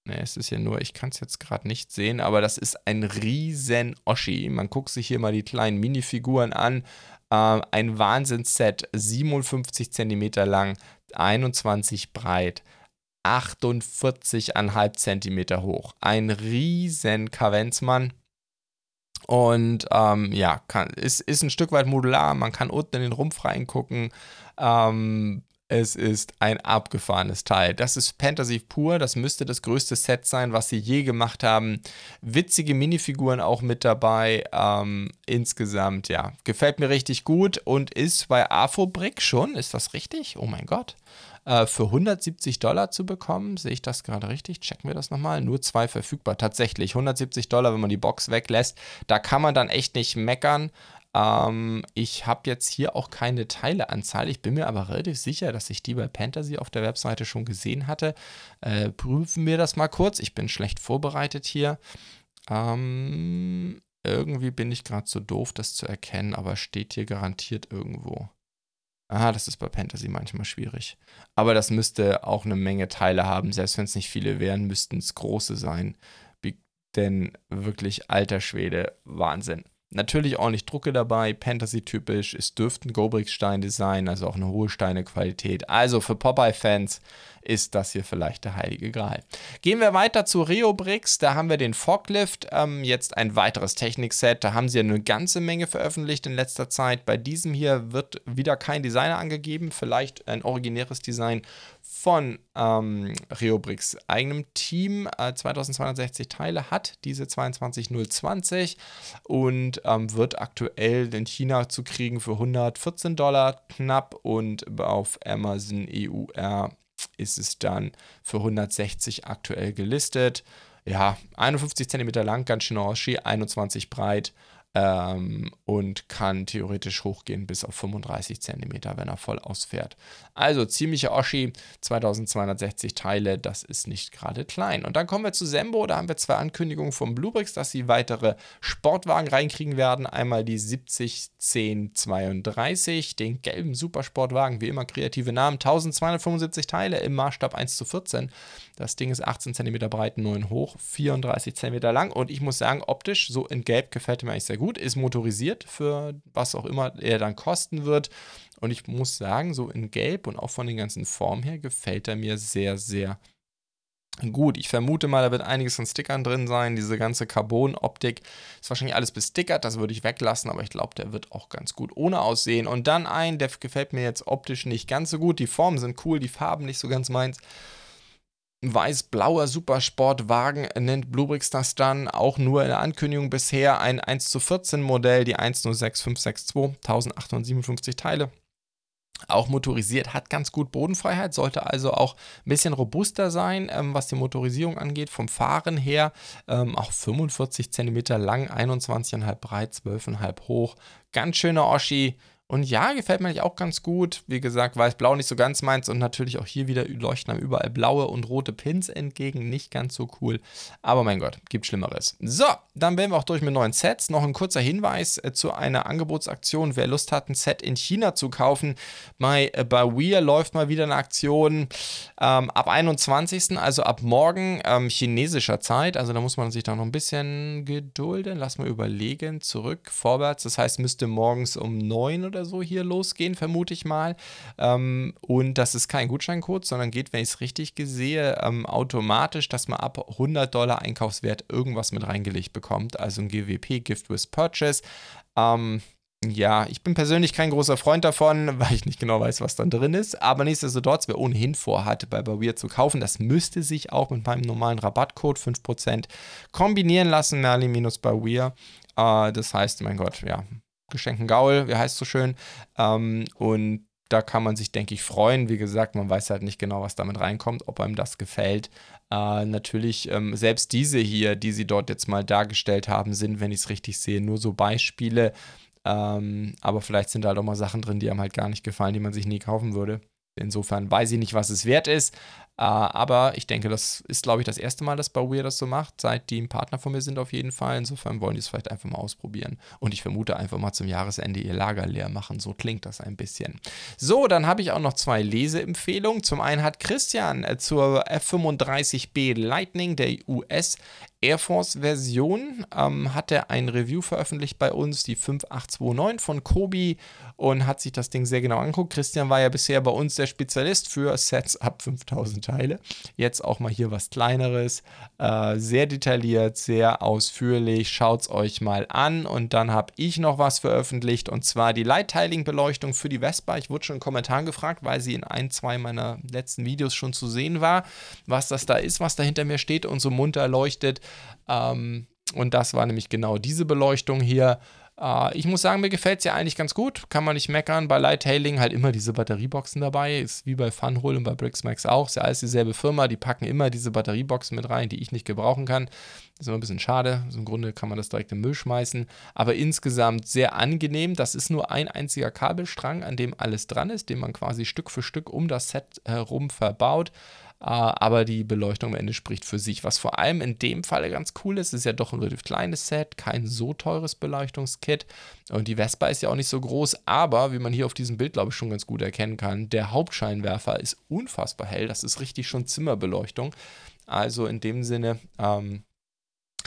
Ne, es ist ja nur, ich kann es jetzt gerade nicht sehen, aber das ist ein riesen Oschi. Man guckt sich hier mal die kleinen Minifiguren an. Äh, ein Wahnsinnsset, 57 cm lang, 21 breit. 48,5 cm hoch. Ein riesen Kavenzmann. Und ähm, ja, kann, ist, ist ein Stück weit modular. Man kann unten in den Rumpf reingucken. Ähm, Es ist ein abgefahrenes Teil. Das ist Fantasy pur. Das müsste das größte Set sein, was sie je gemacht haben. Witzige Minifiguren auch mit dabei. Ähm, insgesamt, ja, gefällt mir richtig gut und ist bei Afobrick schon, ist das richtig? Oh mein Gott. Äh, für 170 Dollar zu bekommen, sehe ich das gerade richtig? Checken wir das nochmal. Nur zwei verfügbar. Tatsächlich 170 Dollar, wenn man die Box weglässt. Da kann man dann echt nicht meckern. Ähm, ich habe jetzt hier auch keine Teileanzahl. Ich bin mir aber relativ sicher, dass ich die bei Fantasy auf der Webseite schon gesehen hatte. Äh, prüfen wir das mal kurz. Ich bin schlecht vorbereitet hier. Ähm, irgendwie bin ich gerade so doof, das zu erkennen, aber steht hier garantiert irgendwo. Aha, das ist bei Fantasy manchmal schwierig. Aber das müsste auch eine Menge Teile haben. Selbst wenn es nicht viele wären, müssten es große sein. Denn wirklich alter Schwede, Wahnsinn. Natürlich ordentlich Drucke dabei, Fantasy-typisch. Es dürften Gobrix-Steine sein, also auch eine hohe Steinequalität. Also für Popeye-Fans ist das hier vielleicht der heilige Gral. Gehen wir weiter zu Reobrix. Da haben wir den Forklift. Ähm, jetzt ein weiteres Technikset. Da haben sie ja eine ganze Menge veröffentlicht in letzter Zeit. Bei diesem hier wird wieder kein Designer angegeben. Vielleicht ein originäres Design von ähm, Reobrix eigenem Team. Äh, 2260 Teile hat diese 22020 und ähm, wird aktuell in China zu kriegen für 114 Dollar knapp und auf Amazon EUR ist es dann für 160 aktuell gelistet. Ja, 51 cm lang, ganz schön Oschi, 21 breit ähm, und kann theoretisch hochgehen bis auf 35 cm, wenn er voll ausfährt. Also ziemliche Oschi, 2260 Teile, das ist nicht gerade klein. Und dann kommen wir zu Sembo, da haben wir zwei Ankündigungen vom Bluebricks, dass sie weitere Sportwagen reinkriegen werden. Einmal die 701032, den gelben Supersportwagen, wie immer kreative Namen, 1275 Teile im Maßstab 1 zu 14. Das Ding ist 18 cm breit, 9 hoch, 34 cm lang und ich muss sagen, optisch so in Gelb gefällt mir eigentlich sehr gut. Ist motorisiert für was auch immer er dann kosten wird. Und ich muss sagen, so in Gelb und auch von den ganzen Formen her gefällt er mir sehr, sehr gut. Ich vermute mal, da wird einiges an Stickern drin sein. Diese ganze Carbon-Optik ist wahrscheinlich alles bestickert, das würde ich weglassen, aber ich glaube, der wird auch ganz gut ohne aussehen. Und dann ein, der gefällt mir jetzt optisch nicht ganz so gut. Die Formen sind cool, die Farben nicht so ganz meins weiß-blauer Supersportwagen nennt Bluebrix das dann. Auch nur in der Ankündigung bisher ein 1 zu 14 Modell, die 106562, 1857 Teile. Auch motorisiert, hat ganz gut Bodenfreiheit, sollte also auch ein bisschen robuster sein, ähm, was die Motorisierung angeht. Vom Fahren her ähm, auch 45 cm lang, 21,5 breit, 12,5 hoch. Ganz schöner Oschi, und ja, gefällt mir auch ganz gut. Wie gesagt, weiß-blau nicht so ganz meins und natürlich auch hier wieder leuchten einem überall blaue und rote Pins entgegen. Nicht ganz so cool. Aber mein Gott, gibt Schlimmeres. So, dann wären wir auch durch mit neuen Sets. Noch ein kurzer Hinweis äh, zu einer Angebotsaktion. Wer Lust hat, ein Set in China zu kaufen, bei, äh, bei Weir läuft mal wieder eine Aktion ähm, ab 21., also ab morgen ähm, chinesischer Zeit. Also da muss man sich da noch ein bisschen gedulden. Lass mal überlegen. Zurück, vorwärts. Das heißt, müsste morgens um 9 oder oder so hier losgehen, vermute ich mal. Ähm, und das ist kein Gutscheincode, sondern geht, wenn ich es richtig sehe, ähm, automatisch, dass man ab 100 Dollar Einkaufswert irgendwas mit reingelegt bekommt. Also ein GWP, Gift with Purchase. Ähm, ja, ich bin persönlich kein großer Freund davon, (laughs) weil ich nicht genau weiß, was dann drin ist. Aber nichtsdestotrotz, wer ohnehin vorhat, bei Bawir zu kaufen, das müsste sich auch mit meinem normalen Rabattcode 5% kombinieren lassen, Merlin-Bawir. Äh, das heißt, mein Gott, ja, Geschenken Gaul, wie heißt so schön. Ähm, und da kann man sich, denke ich, freuen. Wie gesagt, man weiß halt nicht genau, was damit reinkommt, ob einem das gefällt. Äh, natürlich, ähm, selbst diese hier, die sie dort jetzt mal dargestellt haben, sind, wenn ich es richtig sehe, nur so Beispiele. Ähm, aber vielleicht sind da halt auch mal Sachen drin, die einem halt gar nicht gefallen, die man sich nie kaufen würde. Insofern weiß ich nicht, was es wert ist. Äh, aber ich denke, das ist, glaube ich, das erste Mal, dass Bauer das so macht, seit die ein Partner von mir sind auf jeden Fall. Insofern wollen die es vielleicht einfach mal ausprobieren. Und ich vermute einfach mal zum Jahresende ihr Lager leer machen. So klingt das ein bisschen. So, dann habe ich auch noch zwei Leseempfehlungen. Zum einen hat Christian äh, zur F35B Lightning der US Air Force Version ähm, hat er ein Review veröffentlicht bei uns, die 5829 von Kobi und hat sich das Ding sehr genau angeguckt. Christian war ja bisher bei uns der Spezialist für Sets ab 5000 Teile. Jetzt auch mal hier was Kleineres. Äh, sehr detailliert, sehr ausführlich. Schaut es euch mal an. Und dann habe ich noch was veröffentlicht und zwar die Light-Tiling-Beleuchtung für die Vespa. Ich wurde schon in Kommentaren gefragt, weil sie in ein, zwei meiner letzten Videos schon zu sehen war, was das da ist, was da hinter mir steht und so munter leuchtet. Ähm, und das war nämlich genau diese Beleuchtung hier. Äh, ich muss sagen, mir gefällt es ja eigentlich ganz gut. Kann man nicht meckern. Bei Lighthailing halt immer diese Batterieboxen dabei. Ist wie bei Funhole und bei Brixmax auch. Ist ja alles dieselbe Firma. Die packen immer diese Batterieboxen mit rein, die ich nicht gebrauchen kann. ist immer ein bisschen schade. Also Im Grunde kann man das direkt im Müll schmeißen. Aber insgesamt sehr angenehm. Das ist nur ein einziger Kabelstrang, an dem alles dran ist, den man quasi Stück für Stück um das Set herum verbaut. Ah, aber die Beleuchtung am Ende spricht für sich. Was vor allem in dem Falle ganz cool ist, ist ja doch ein relativ kleines Set, kein so teures Beleuchtungskit. Und die Vespa ist ja auch nicht so groß, aber wie man hier auf diesem Bild, glaube ich, schon ganz gut erkennen kann, der Hauptscheinwerfer ist unfassbar hell. Das ist richtig schon Zimmerbeleuchtung. Also in dem Sinne, ähm,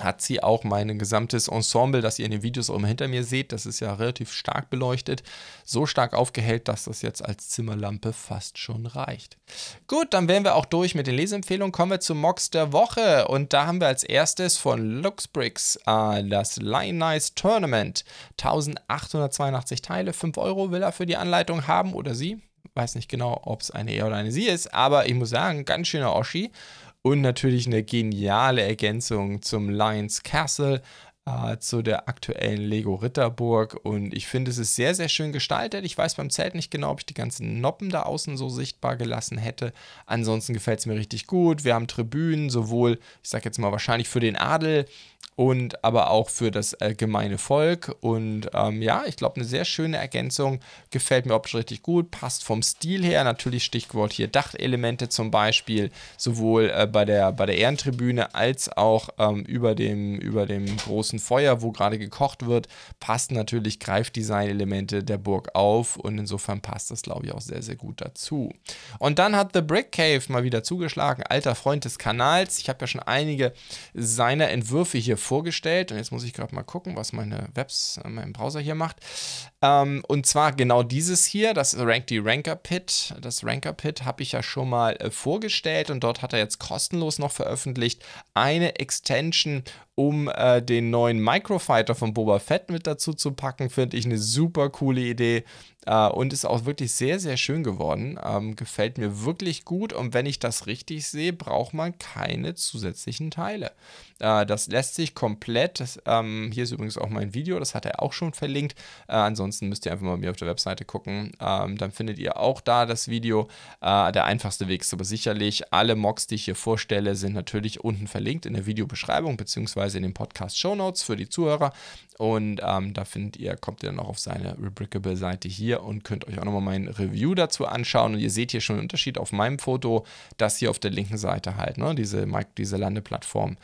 hat sie auch mein gesamtes Ensemble, das ihr in den Videos auch immer hinter mir seht, das ist ja relativ stark beleuchtet, so stark aufgehellt, dass das jetzt als Zimmerlampe fast schon reicht. Gut, dann wären wir auch durch mit den Leseempfehlungen. Kommen wir zum Mox der Woche und da haben wir als erstes von Luxbricks äh, das Line Nice Tournament. 1882 Teile, 5 Euro will er für die Anleitung haben oder sie. Weiß nicht genau, ob es eine er oder eine sie ist, aber ich muss sagen, ganz schöner Oschi. Und natürlich eine geniale Ergänzung zum Lions Castle, äh, zu der aktuellen Lego Ritterburg. Und ich finde, es ist sehr, sehr schön gestaltet. Ich weiß beim Zelt nicht genau, ob ich die ganzen Noppen da außen so sichtbar gelassen hätte. Ansonsten gefällt es mir richtig gut. Wir haben Tribünen, sowohl, ich sage jetzt mal wahrscheinlich für den Adel, und aber auch für das äh, gemeine Volk. Und ähm, ja, ich glaube, eine sehr schöne Ergänzung. Gefällt mir optisch richtig gut, passt vom Stil her. Natürlich Stichwort hier Dachelemente zum Beispiel, sowohl äh, bei, der, bei der Ehrentribüne als auch ähm, über, dem, über dem großen Feuer, wo gerade gekocht wird, passt natürlich Greifdesign-Elemente der Burg auf. Und insofern passt das, glaube ich, auch sehr, sehr gut dazu. Und dann hat The Brick Cave mal wieder zugeschlagen, alter Freund des Kanals. Ich habe ja schon einige seiner Entwürfe hier vorgestellt. Und jetzt muss ich gerade mal gucken, was meine Webs, äh, mein Browser hier macht. Ähm, und zwar genau dieses hier, das Rank die Ranker Pit. Das Ranker Pit habe ich ja schon mal äh, vorgestellt und dort hat er jetzt kostenlos noch veröffentlicht eine Extension, um äh, den neuen Microfighter von Boba Fett mit dazu zu packen. Finde ich eine super coole Idee. Äh, und ist auch wirklich sehr, sehr schön geworden. Ähm, gefällt mir wirklich gut. Und wenn ich das richtig sehe, braucht man keine zusätzlichen Teile. Äh, das lässt sich komplett. Das, ähm, hier ist übrigens auch mein Video, das hat er auch schon verlinkt. Äh, ansonsten müsst ihr einfach mal bei mir auf der Webseite gucken. Ähm, dann findet ihr auch da das Video. Äh, der einfachste Weg ist aber sicherlich, alle Mocks, die ich hier vorstelle, sind natürlich unten verlinkt in der Videobeschreibung beziehungsweise in den Podcast-Show Notes für die Zuhörer. Und ähm, da findet ihr, kommt ihr dann auch auf seine Rebrickable-Seite hier und könnt euch auch nochmal mein Review dazu anschauen. Und ihr seht hier schon einen Unterschied auf meinem Foto, das hier auf der linken Seite halt, ne? diese, diese Landeplattform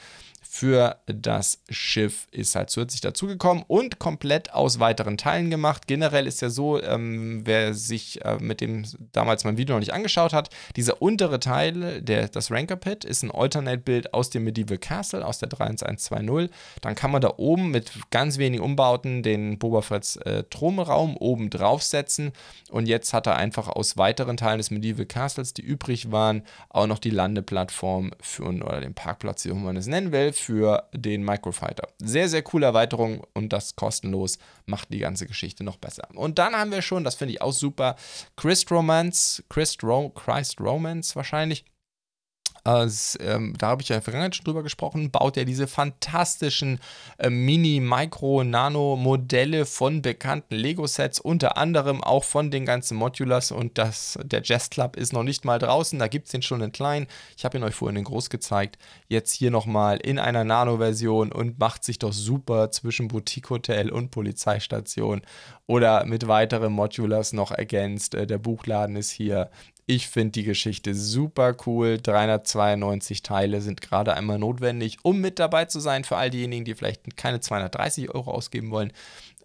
für das Schiff ist halt zusätzlich dazugekommen und komplett aus weiteren Teilen gemacht. Generell ist ja so, ähm, wer sich äh, mit dem damals mein Video noch nicht angeschaut hat, dieser untere Teil, der, das Ranker Pit, ist ein Alternate-Bild aus dem Medieval Castle, aus der 31120. Dann kann man da oben mit ganz wenigen Umbauten den Boba Fett's äh, Thronraum oben draufsetzen und jetzt hat er einfach aus weiteren Teilen des Medieval Castles, die übrig waren, auch noch die Landeplattform für, oder den Parkplatz, wie man es nennen will, für den Microfighter. Sehr, sehr coole Erweiterung und das kostenlos macht die ganze Geschichte noch besser. Und dann haben wir schon, das finde ich auch super, Christ Romance, Christ, Ro Christ Romance wahrscheinlich also, ähm, da habe ich ja in Vergangenheit schon drüber gesprochen, baut er diese fantastischen äh, Mini-, Micro-, Nano-Modelle von bekannten Lego-Sets, unter anderem auch von den ganzen Modulars und das, der Jazz Club ist noch nicht mal draußen, da gibt es den schon in klein. Ich habe ihn euch vorhin in groß gezeigt. Jetzt hier nochmal in einer Nano-Version und macht sich doch super zwischen Boutique-Hotel und Polizeistation oder mit weiteren Modulars noch ergänzt. Äh, der Buchladen ist hier. Ich finde die Geschichte super cool. 392 Teile sind gerade einmal notwendig, um mit dabei zu sein für all diejenigen, die vielleicht keine 230 Euro ausgeben wollen.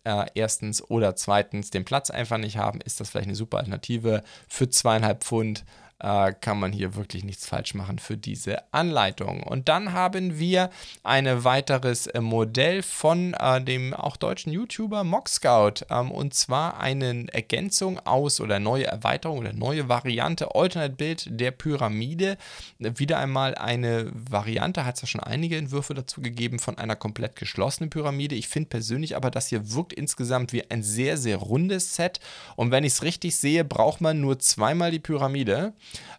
Äh, erstens oder zweitens den Platz einfach nicht haben, ist das vielleicht eine super Alternative für zweieinhalb Pfund äh, kann man hier wirklich nichts falsch machen für diese Anleitung. Und dann haben wir ein weiteres äh, Modell von äh, dem auch deutschen YouTuber MockScout ähm, und zwar eine Ergänzung aus oder neue Erweiterung oder neue Variante Alternate Bild der Pyramide. Wieder einmal eine Variante, hat es ja schon einige Entwürfe dazu gegeben von einer komplett geschlossenen Pyramide. Ich finde persönlich aber, das hier wirkt insgesamt wie ein sehr, sehr rundes Set und wenn ich es richtig sehe, braucht man nur zweimal die Pyramide.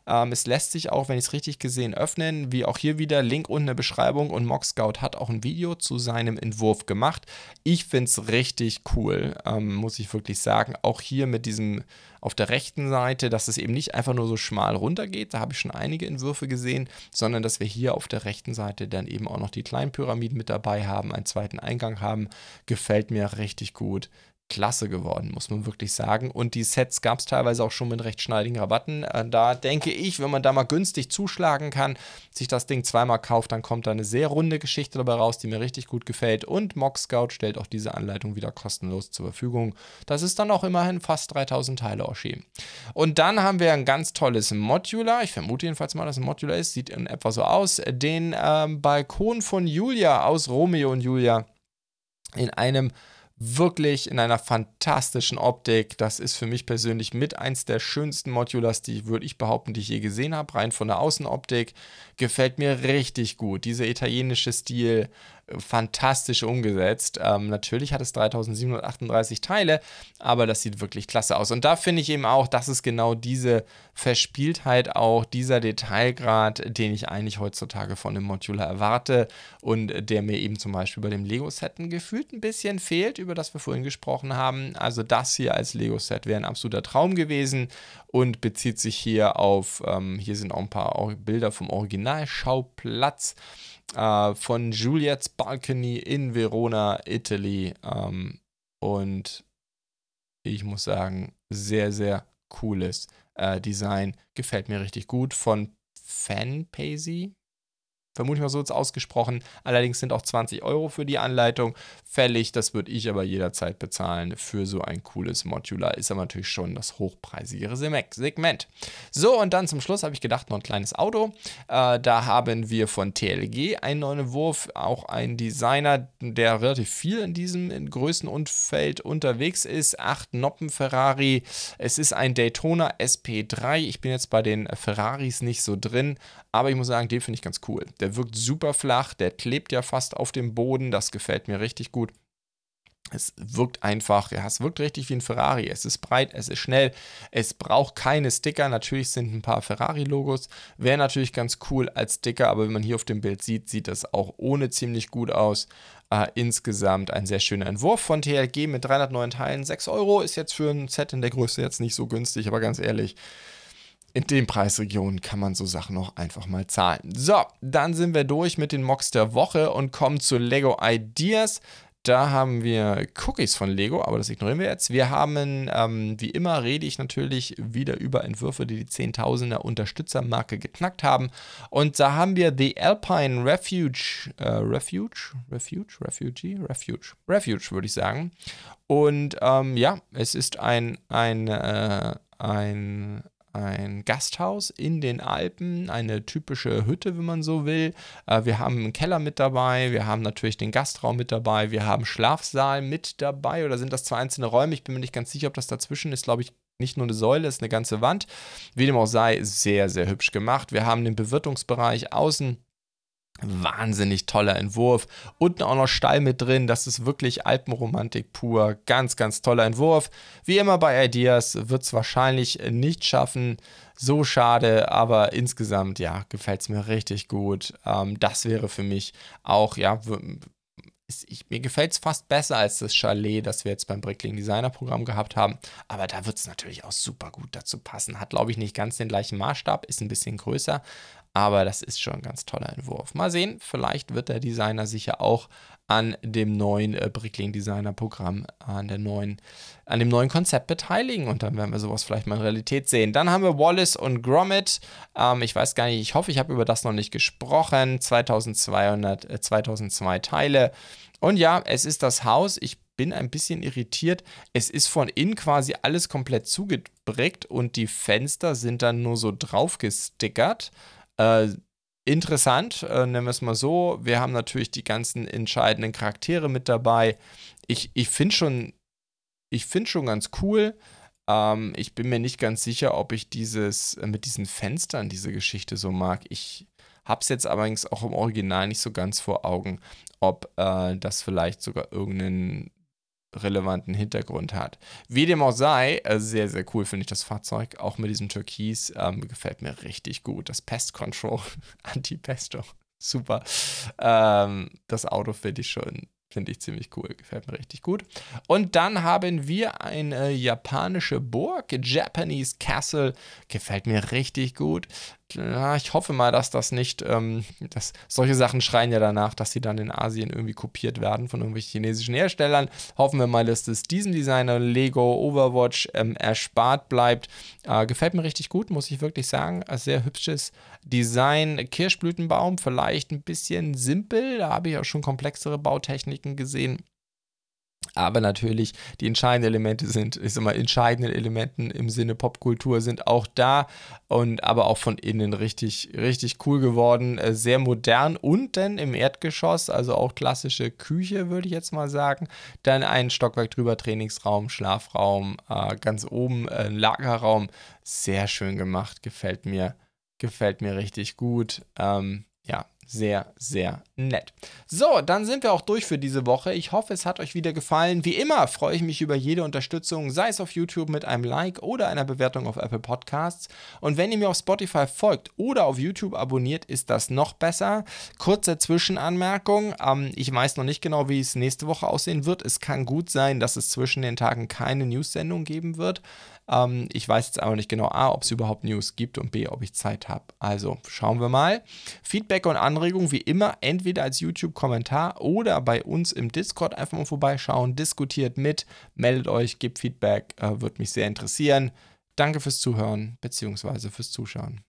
Ähm, es lässt sich auch, wenn ich es richtig gesehen, öffnen. Wie auch hier wieder, Link unten in der Beschreibung. Und Mock Scout hat auch ein Video zu seinem Entwurf gemacht. Ich finde es richtig cool, ähm, muss ich wirklich sagen. Auch hier mit diesem auf der rechten Seite, dass es eben nicht einfach nur so schmal runtergeht, da habe ich schon einige Entwürfe gesehen, sondern dass wir hier auf der rechten Seite dann eben auch noch die kleinen Pyramiden mit dabei haben, einen zweiten Eingang haben, gefällt mir richtig gut klasse geworden, muss man wirklich sagen. Und die Sets gab es teilweise auch schon mit recht schneidigen Rabatten. Äh, da denke ich, wenn man da mal günstig zuschlagen kann, sich das Ding zweimal kauft, dann kommt da eine sehr runde Geschichte dabei raus, die mir richtig gut gefällt. Und Mock Scout stellt auch diese Anleitung wieder kostenlos zur Verfügung. Das ist dann auch immerhin fast 3000 Teile Oschi. Und dann haben wir ein ganz tolles Modular. Ich vermute jedenfalls mal, dass es ein Modular ist. Sieht in etwa so aus. Den ähm, Balkon von Julia aus Romeo und Julia in einem wirklich in einer fantastischen Optik. Das ist für mich persönlich mit eins der schönsten Modulars, die würde ich behaupten, die ich je gesehen habe. Rein von der Außenoptik gefällt mir richtig gut. Dieser italienische Stil, fantastisch umgesetzt. Ähm, natürlich hat es 3738 Teile, aber das sieht wirklich klasse aus. Und da finde ich eben auch, das ist genau diese Verspieltheit, auch dieser Detailgrad, den ich eigentlich heutzutage von dem Modular erwarte und der mir eben zum Beispiel bei dem Lego-Setten gefühlt ein bisschen fehlt, über das wir vorhin gesprochen haben. Also das hier als Lego-Set wäre ein absoluter Traum gewesen und bezieht sich hier auf, ähm, hier sind auch ein paar Bilder vom Originalschauplatz äh, von Juliet's Balcony in Verona, Italy. Ähm, und ich muss sagen, sehr, sehr cooles äh, Design. Gefällt mir richtig gut. Von Fanpasy, vermute ich mal so jetzt ausgesprochen. Allerdings sind auch 20 Euro für die Anleitung fällig. Das würde ich aber jederzeit bezahlen für so ein cooles Modular. Ist aber natürlich schon das hochpreisigere Segment. So, und dann zum Schluss habe ich gedacht, noch ein kleines Auto. Äh, da haben wir von TLG einen neuen Wurf, auch ein Designer, der relativ viel in diesem in Größenumfeld unterwegs ist. Acht Noppen Ferrari. Es ist ein Daytona SP3. Ich bin jetzt bei den Ferraris nicht so drin, aber ich muss sagen, den finde ich ganz cool. Der wirkt super flach, der klebt ja fast auf dem Boden. Das gefällt mir richtig gut. Es wirkt einfach, ja, es wirkt richtig wie ein Ferrari. Es ist breit, es ist schnell, es braucht keine Sticker. Natürlich sind ein paar Ferrari-Logos. Wäre natürlich ganz cool als Sticker, aber wenn man hier auf dem Bild sieht, sieht das auch ohne ziemlich gut aus. Äh, insgesamt ein sehr schöner Entwurf von TLG mit 309 Teilen. 6 Euro ist jetzt für ein Set in der Größe jetzt nicht so günstig, aber ganz ehrlich, in den Preisregionen kann man so Sachen auch einfach mal zahlen. So, dann sind wir durch mit den Mocks der Woche und kommen zu Lego Ideas. Da haben wir Cookies von Lego, aber das ignorieren wir jetzt. Wir haben, ähm, wie immer, rede ich natürlich wieder über Entwürfe, die die Zehntausender Unterstützermarke geknackt haben. Und da haben wir The Alpine Refuge, äh, Refuge, Refuge, Refugee, Refuge, Refuge würde ich sagen. Und ähm, ja, es ist ein, ein, äh, ein ein Gasthaus in den Alpen, eine typische Hütte, wenn man so will. Äh, wir haben einen Keller mit dabei, wir haben natürlich den Gastraum mit dabei, wir haben Schlafsaal mit dabei oder sind das zwei einzelne Räume? Ich bin mir nicht ganz sicher, ob das dazwischen ist, glaube ich, nicht nur eine Säule, ist eine ganze Wand. Wie dem auch sei, sehr, sehr hübsch gemacht. Wir haben den Bewirtungsbereich außen Wahnsinnig toller Entwurf. Unten auch noch Stall mit drin. Das ist wirklich Alpenromantik pur. Ganz, ganz toller Entwurf. Wie immer bei Ideas wird es wahrscheinlich nicht schaffen. So schade, aber insgesamt, ja, gefällt es mir richtig gut. Ähm, das wäre für mich auch, ja, ich, mir gefällt es fast besser als das Chalet, das wir jetzt beim Brickling Designer Programm gehabt haben. Aber da wird es natürlich auch super gut dazu passen. Hat, glaube ich, nicht ganz den gleichen Maßstab, ist ein bisschen größer aber das ist schon ein ganz toller Entwurf. Mal sehen, vielleicht wird der Designer sich ja auch an dem neuen äh, Brickling Designer Programm, an, der neuen, an dem neuen Konzept beteiligen und dann werden wir sowas vielleicht mal in Realität sehen. Dann haben wir Wallace und Gromit. Ähm, ich weiß gar nicht, ich hoffe, ich habe über das noch nicht gesprochen. 2200, äh, 2002 Teile. Und ja, es ist das Haus. Ich bin ein bisschen irritiert. Es ist von innen quasi alles komplett zugebrickt und die Fenster sind dann nur so drauf gestickert. Äh, interessant, äh, nennen wir es mal so. Wir haben natürlich die ganzen entscheidenden Charaktere mit dabei. Ich, ich finde schon, ich finde schon ganz cool. Ähm, ich bin mir nicht ganz sicher, ob ich dieses äh, mit diesen Fenstern diese Geschichte so mag. Ich habe es jetzt allerdings auch im Original nicht so ganz vor Augen, ob äh, das vielleicht sogar irgendeinen relevanten Hintergrund hat. Wie dem auch sei, äh, sehr, sehr cool finde ich das Fahrzeug. Auch mit diesem Türkis ähm, gefällt mir richtig gut. Das Pest Control, (laughs) Anti-Pesto, super. Ähm, das Auto finde ich schon Finde ich ziemlich cool, gefällt mir richtig gut. Und dann haben wir eine japanische Burg, Japanese Castle, gefällt mir richtig gut. Ich hoffe mal, dass das nicht, ähm, dass solche Sachen schreien ja danach, dass sie dann in Asien irgendwie kopiert werden von irgendwelchen chinesischen Herstellern. Hoffen wir mal, dass das diesem Designer Lego Overwatch ähm, erspart bleibt. Äh, gefällt mir richtig gut, muss ich wirklich sagen. Ein sehr hübsches Design. Kirschblütenbaum, vielleicht ein bisschen simpel. Da habe ich auch schon komplexere Bautechniken gesehen. Aber natürlich, die entscheidenden Elemente sind, ich sag mal, entscheidende Elementen im Sinne Popkultur sind auch da und aber auch von innen richtig, richtig cool geworden. Äh, sehr modern dann im Erdgeschoss, also auch klassische Küche, würde ich jetzt mal sagen. Dann ein Stockwerk drüber, Trainingsraum, Schlafraum, äh, ganz oben äh, Lagerraum. Sehr schön gemacht, gefällt mir, gefällt mir richtig gut. Ähm, sehr, sehr nett. So, dann sind wir auch durch für diese Woche. Ich hoffe, es hat euch wieder gefallen. Wie immer freue ich mich über jede Unterstützung, sei es auf YouTube mit einem Like oder einer Bewertung auf Apple Podcasts. Und wenn ihr mir auf Spotify folgt oder auf YouTube abonniert, ist das noch besser. Kurze Zwischenanmerkung. Ähm, ich weiß noch nicht genau, wie es nächste Woche aussehen wird. Es kann gut sein, dass es zwischen den Tagen keine News-Sendung geben wird. Ähm, ich weiß jetzt aber nicht genau, A, ob es überhaupt News gibt und B, ob ich Zeit habe. Also schauen wir mal. Feedback und Anregungen wie immer entweder als YouTube-Kommentar oder bei uns im Discord einfach mal vorbeischauen, diskutiert mit, meldet euch, gebt Feedback, äh, würde mich sehr interessieren. Danke fürs Zuhören bzw. fürs Zuschauen.